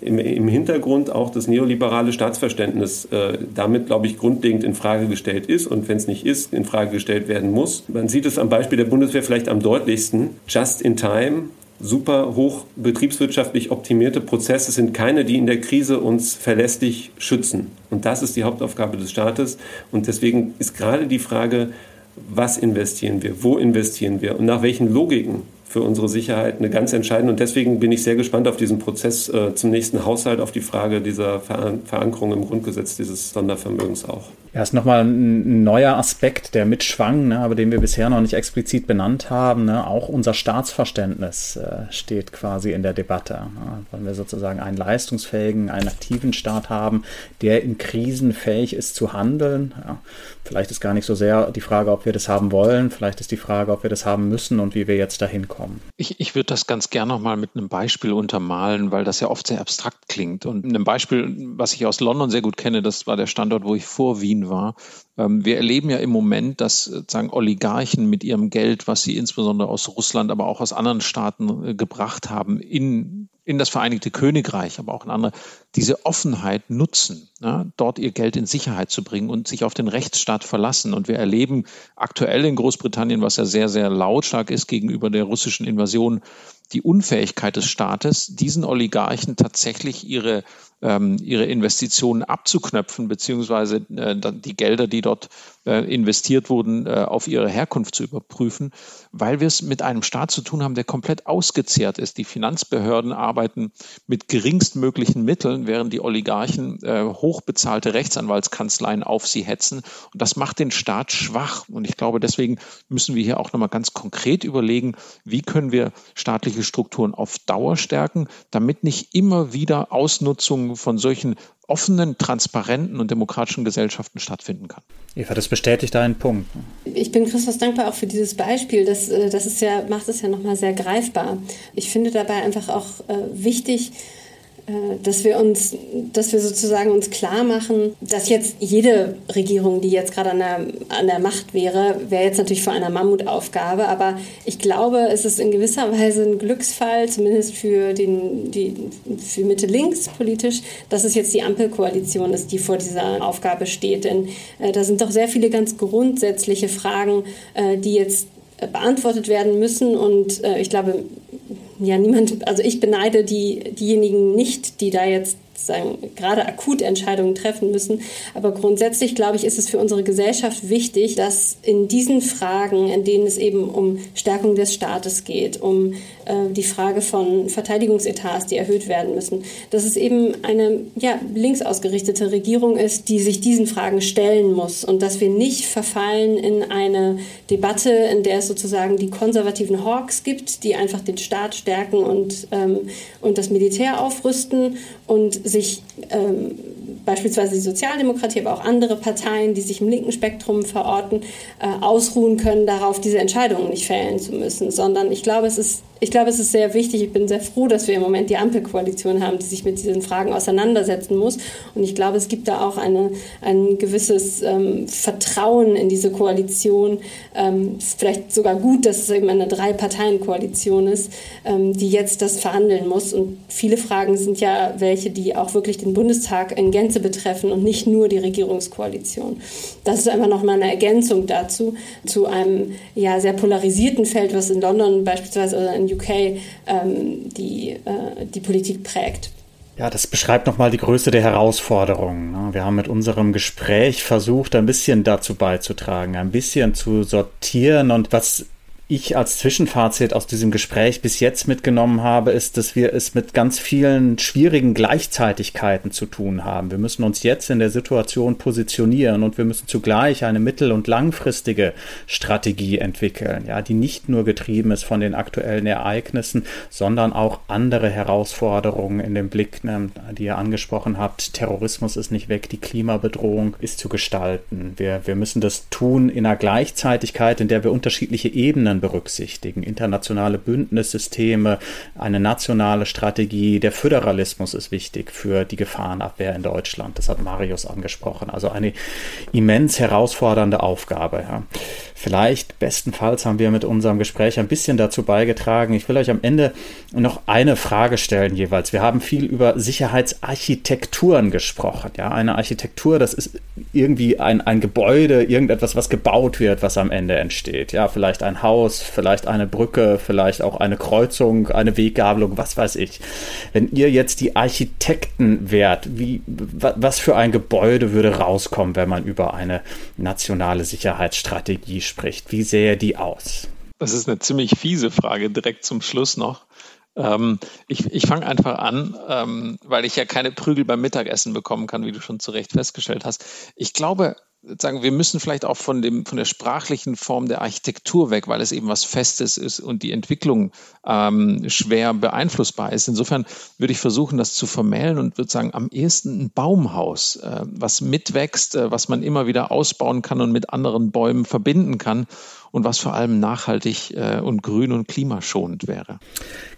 D: im, im Hintergrund auch das neoliberale Staatsverständnis äh, damit, glaube ich, grundlegend in Frage gestellt ist und wenn es nicht ist, in Frage gestellt werden muss. Man sieht es am Beispiel der Bundeswehr vielleicht am deutlichsten. Just in time super hoch betriebswirtschaftlich optimierte Prozesse sind keine, die in der Krise uns verlässlich schützen. Und das ist die Hauptaufgabe des Staates. Und deswegen ist gerade die Frage, was investieren wir, wo investieren wir und nach welchen Logiken für unsere Sicherheit eine ganz entscheidende. Und deswegen bin ich sehr gespannt auf diesen Prozess äh, zum nächsten Haushalt, auf die Frage dieser Veran Verankerung im Grundgesetz dieses Sondervermögens auch.
A: Ja, ist nochmal ein neuer Aspekt, der mitschwang, ne, aber den wir bisher noch nicht explizit benannt haben. Ne. Auch unser Staatsverständnis äh, steht quasi in der Debatte. Ne, weil wir sozusagen einen leistungsfähigen, einen aktiven Staat haben, der in Krisen fähig ist zu handeln. Ja. Vielleicht ist gar nicht so sehr die Frage, ob wir das haben wollen, vielleicht ist die Frage, ob wir das haben müssen und wie wir jetzt dahin kommen.
C: Ich, ich würde das ganz gerne nochmal mit einem Beispiel untermalen, weil das ja oft sehr abstrakt klingt. Und ein Beispiel, was ich aus London sehr gut kenne, das war der Standort, wo ich vor Wien 2020 wir erleben ja im Moment, dass sozusagen Oligarchen mit ihrem Geld, was sie insbesondere aus Russland, aber auch aus anderen Staaten äh, gebracht haben, in in das Vereinigte Königreich, aber auch in andere, diese Offenheit nutzen, ja, dort ihr Geld in Sicherheit zu bringen und sich auf den Rechtsstaat verlassen. Und wir erleben aktuell in Großbritannien, was ja sehr, sehr lautstark ist gegenüber der russischen Invasion, die Unfähigkeit des Staates, diesen Oligarchen tatsächlich ihre ähm, ihre Investitionen abzuknöpfen, beziehungsweise äh, die Gelder, die dort äh, investiert wurden, äh, auf ihre Herkunft zu überprüfen, weil wir es mit einem Staat zu tun haben, der komplett ausgezehrt ist. Die Finanzbehörden arbeiten mit geringstmöglichen Mitteln, während die Oligarchen hochbezahlte Rechtsanwaltskanzleien auf sie hetzen. Und das macht den Staat schwach. Und ich glaube, deswegen müssen wir hier auch nochmal ganz konkret überlegen, wie können wir staatliche Strukturen auf Dauer stärken, damit nicht immer wieder Ausnutzung von solchen offenen, transparenten und demokratischen Gesellschaften stattfinden kann.
A: Eva, das bestätigt einen Punkt.
B: Ich bin Christus dankbar auch für dieses Beispiel. Das, äh, das ist ja, macht es ja nochmal sehr greifbar. Ich finde dabei einfach auch äh, wichtig, dass wir uns, dass wir sozusagen uns klar machen, dass jetzt jede Regierung, die jetzt gerade an der, an der Macht wäre, wäre jetzt natürlich vor einer Mammutaufgabe. Aber ich glaube, es ist in gewisser Weise ein Glücksfall, zumindest für den, die, für Mitte links politisch, dass es jetzt die Ampelkoalition ist, die vor dieser Aufgabe steht. Denn äh, da sind doch sehr viele ganz grundsätzliche Fragen, äh, die jetzt beantwortet werden müssen. Und äh, ich glaube, ja, niemand, also ich beneide die, diejenigen nicht, die da jetzt sagen, gerade akut Entscheidungen treffen müssen. Aber grundsätzlich, glaube ich, ist es für unsere Gesellschaft wichtig, dass in diesen Fragen, in denen es eben um Stärkung des Staates geht, um äh, die Frage von Verteidigungsetats, die erhöht werden müssen, dass es eben eine ja, links ausgerichtete Regierung ist, die sich diesen Fragen stellen muss und dass wir nicht verfallen in eine Debatte, in der es sozusagen die konservativen Hawks gibt, die einfach den Staat stärken und, ähm, und das Militär aufrüsten und sich ähm, beispielsweise die Sozialdemokratie, aber auch andere Parteien, die sich im linken Spektrum verorten, äh, ausruhen können darauf, diese Entscheidungen nicht fällen zu müssen, sondern ich glaube, es ist ich glaube, es ist sehr wichtig. Ich bin sehr froh, dass wir im Moment die Ampelkoalition haben, die sich mit diesen Fragen auseinandersetzen muss. Und ich glaube, es gibt da auch eine, ein gewisses ähm, Vertrauen in diese Koalition. Ähm, vielleicht sogar gut, dass es eben eine Drei-Parteien-Koalition ist, ähm, die jetzt das verhandeln muss. Und viele Fragen sind ja welche, die auch wirklich den Bundestag in Gänze betreffen und nicht nur die Regierungskoalition. Das ist einfach nochmal eine Ergänzung dazu, zu einem ja, sehr polarisierten Feld, was in London beispielsweise oder in UK ähm, die, äh, die Politik prägt.
A: Ja, das beschreibt nochmal die Größe der Herausforderungen. Ne? Wir haben mit unserem Gespräch versucht, ein bisschen dazu beizutragen, ein bisschen zu sortieren und was ich als Zwischenfazit aus diesem Gespräch bis jetzt mitgenommen habe, ist, dass wir es mit ganz vielen schwierigen Gleichzeitigkeiten zu tun haben. Wir müssen uns jetzt in der Situation positionieren und wir müssen zugleich eine mittel- und langfristige Strategie entwickeln, ja, die nicht nur getrieben ist von den aktuellen Ereignissen, sondern auch andere Herausforderungen in den Blick, ne, die ihr angesprochen habt. Terrorismus ist nicht weg, die Klimabedrohung ist zu gestalten. Wir, wir müssen das tun in einer Gleichzeitigkeit, in der wir unterschiedliche Ebenen berücksichtigen. Internationale Bündnissysteme, eine nationale Strategie. Der Föderalismus ist wichtig für die Gefahrenabwehr in Deutschland. Das hat Marius angesprochen. Also eine immens herausfordernde Aufgabe. Ja. Vielleicht, bestenfalls haben wir mit unserem Gespräch ein bisschen dazu beigetragen. Ich will euch am Ende noch eine Frage stellen jeweils. Wir haben viel über Sicherheitsarchitekturen gesprochen. Ja, eine Architektur, das ist irgendwie ein, ein Gebäude, irgendetwas, was gebaut wird, was am Ende entsteht. Ja, vielleicht ein Haus, vielleicht eine Brücke, vielleicht auch eine Kreuzung, eine Weggabelung, was weiß ich. Wenn ihr jetzt die Architekten wärt, wie, was für ein Gebäude würde rauskommen, wenn man über eine nationale Sicherheitsstrategie spricht. Wie sähe die aus?
C: Das ist eine ziemlich fiese Frage direkt zum Schluss noch. Ähm, ich ich fange einfach an, ähm, weil ich ja keine Prügel beim Mittagessen bekommen kann, wie du schon zu Recht festgestellt hast. Ich glaube, sagen, wir müssen vielleicht auch von, dem, von der sprachlichen Form der Architektur weg, weil es eben was Festes ist und die Entwicklung ähm, schwer beeinflussbar ist. Insofern würde ich versuchen, das zu vermählen und würde sagen, am ehesten ein Baumhaus, äh, was mitwächst, äh, was man immer wieder ausbauen kann und mit anderen Bäumen verbinden kann und was vor allem nachhaltig äh, und grün und klimaschonend wäre.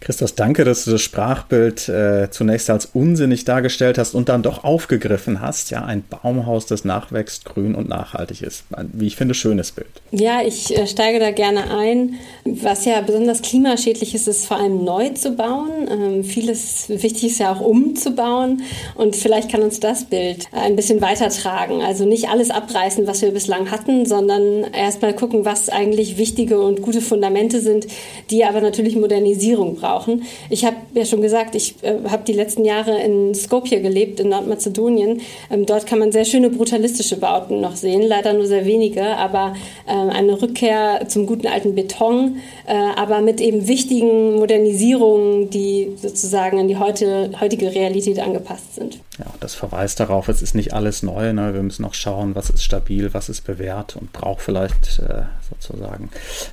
A: Christos, danke, dass du das Sprachbild äh, zunächst als unsinnig dargestellt hast und dann doch aufgegriffen hast. Ja, ein Baumhaus, das nachwächst, grün und nachhaltig ist. Ein, wie ich finde, schönes Bild.
B: Ja, ich äh, steige da gerne ein. Was ja besonders klimaschädlich ist, ist vor allem neu zu bauen. Ähm, vieles wichtig ist ja auch umzubauen und vielleicht kann uns das Bild ein bisschen weitertragen. Also nicht alles abreißen, was wir bislang hatten, sondern erstmal gucken, was eigentlich wichtige und gute Fundamente sind, die aber natürlich Modernisierung brauchen. Ich habe ja schon gesagt, ich äh, habe die letzten Jahre in Skopje gelebt, in Nordmazedonien. Ähm, dort kann man sehr schöne brutalistische Bauten noch sehen, leider nur sehr wenige, aber äh, eine Rückkehr zum guten alten Beton, äh, aber mit eben wichtigen Modernisierungen, die sozusagen an die heute, heutige Realität angepasst sind.
A: Ja, das verweist darauf, es ist nicht alles neu. Ne? Wir müssen auch schauen, was ist stabil, was ist bewährt und braucht vielleicht äh, sozusagen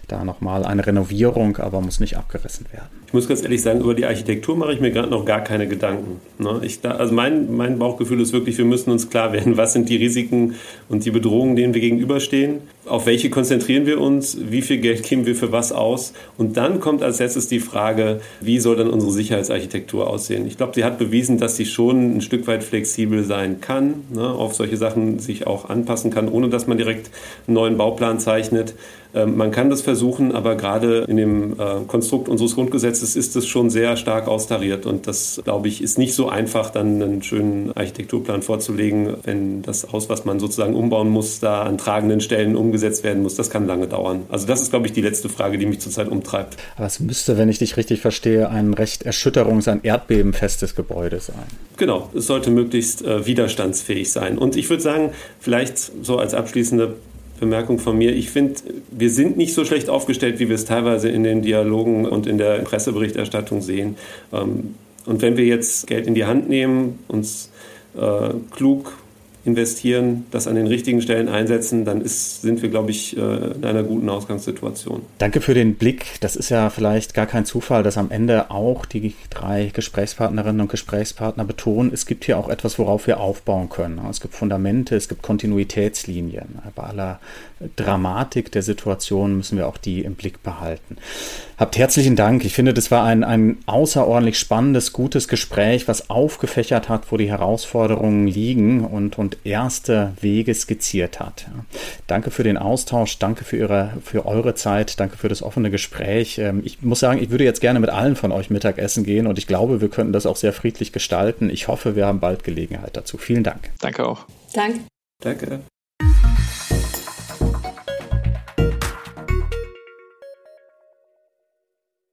A: da nochmal eine Renovierung, aber muss nicht abgerissen werden.
D: Ich muss ganz ehrlich sagen, über die Architektur mache ich mir gerade noch gar keine Gedanken. Ne? Ich, also mein, mein Bauchgefühl ist wirklich, wir müssen uns klar werden, was sind die Risiken und die Bedrohungen, denen wir gegenüberstehen, auf welche konzentrieren wir uns, wie viel Geld geben wir für was aus und dann kommt als letztes die Frage, wie soll dann unsere Sicherheitsarchitektur aussehen? Ich glaube, sie hat bewiesen, dass sie schon ein Stück weit flexibel sein kann, ne? auf solche Sachen sich auch anpassen kann, ohne dass man direkt einen neuen Bauplan zeichnet. Ähm, man kann das versuchen, aber gerade in dem äh, Konstrukt unseres Grundgesetzes ist es schon sehr stark austariert und das, glaube ich, ist nicht so einfach, dann einen schönen Architekturplan vorzulegen, wenn das Haus, was man sozusagen umbauen muss, da an tragenden Stellen umgesetzt werden muss. Das kann lange dauern. Also das ist, glaube ich, die letzte Frage, die mich zurzeit umtreibt.
A: Aber es müsste, wenn ich dich richtig verstehe, ein recht erschütterungs-, ein erdbebenfestes Gebäude sein.
D: Genau, es sollte möglichst äh, widerstandsfähig sein. Und ich würde sagen, vielleicht so als abschließende Bemerkung von mir. Ich finde, wir sind nicht so schlecht aufgestellt, wie wir es teilweise in den Dialogen und in der Presseberichterstattung sehen. Ähm, und wenn wir jetzt Geld in die Hand nehmen, uns äh, klug investieren, das an den richtigen Stellen einsetzen, dann ist, sind wir, glaube ich, äh, in einer guten Ausgangssituation.
A: Danke für den Blick. Das ist ja vielleicht gar kein Zufall, dass am Ende auch die drei Gesprächspartnerinnen und Gesprächspartner betonen, es gibt hier auch etwas, worauf wir aufbauen können. Es gibt Fundamente, es gibt Kontinuitätslinien. Bei aller Dramatik der Situation müssen wir auch die im Blick behalten. Habt herzlichen Dank. Ich finde, das war ein, ein außerordentlich spannendes, gutes Gespräch, was aufgefächert hat, wo die Herausforderungen liegen und, und erste Wege skizziert hat. Danke für den Austausch, danke für, ihre, für eure Zeit, danke für das offene Gespräch. Ähm, ich muss sagen, ich würde jetzt gerne mit allen von euch Mittagessen gehen und ich glaube, wir könnten das auch sehr friedlich gestalten. Ich hoffe, wir haben bald Gelegenheit dazu. Vielen Dank.
C: Danke auch.
B: Danke.
D: Danke.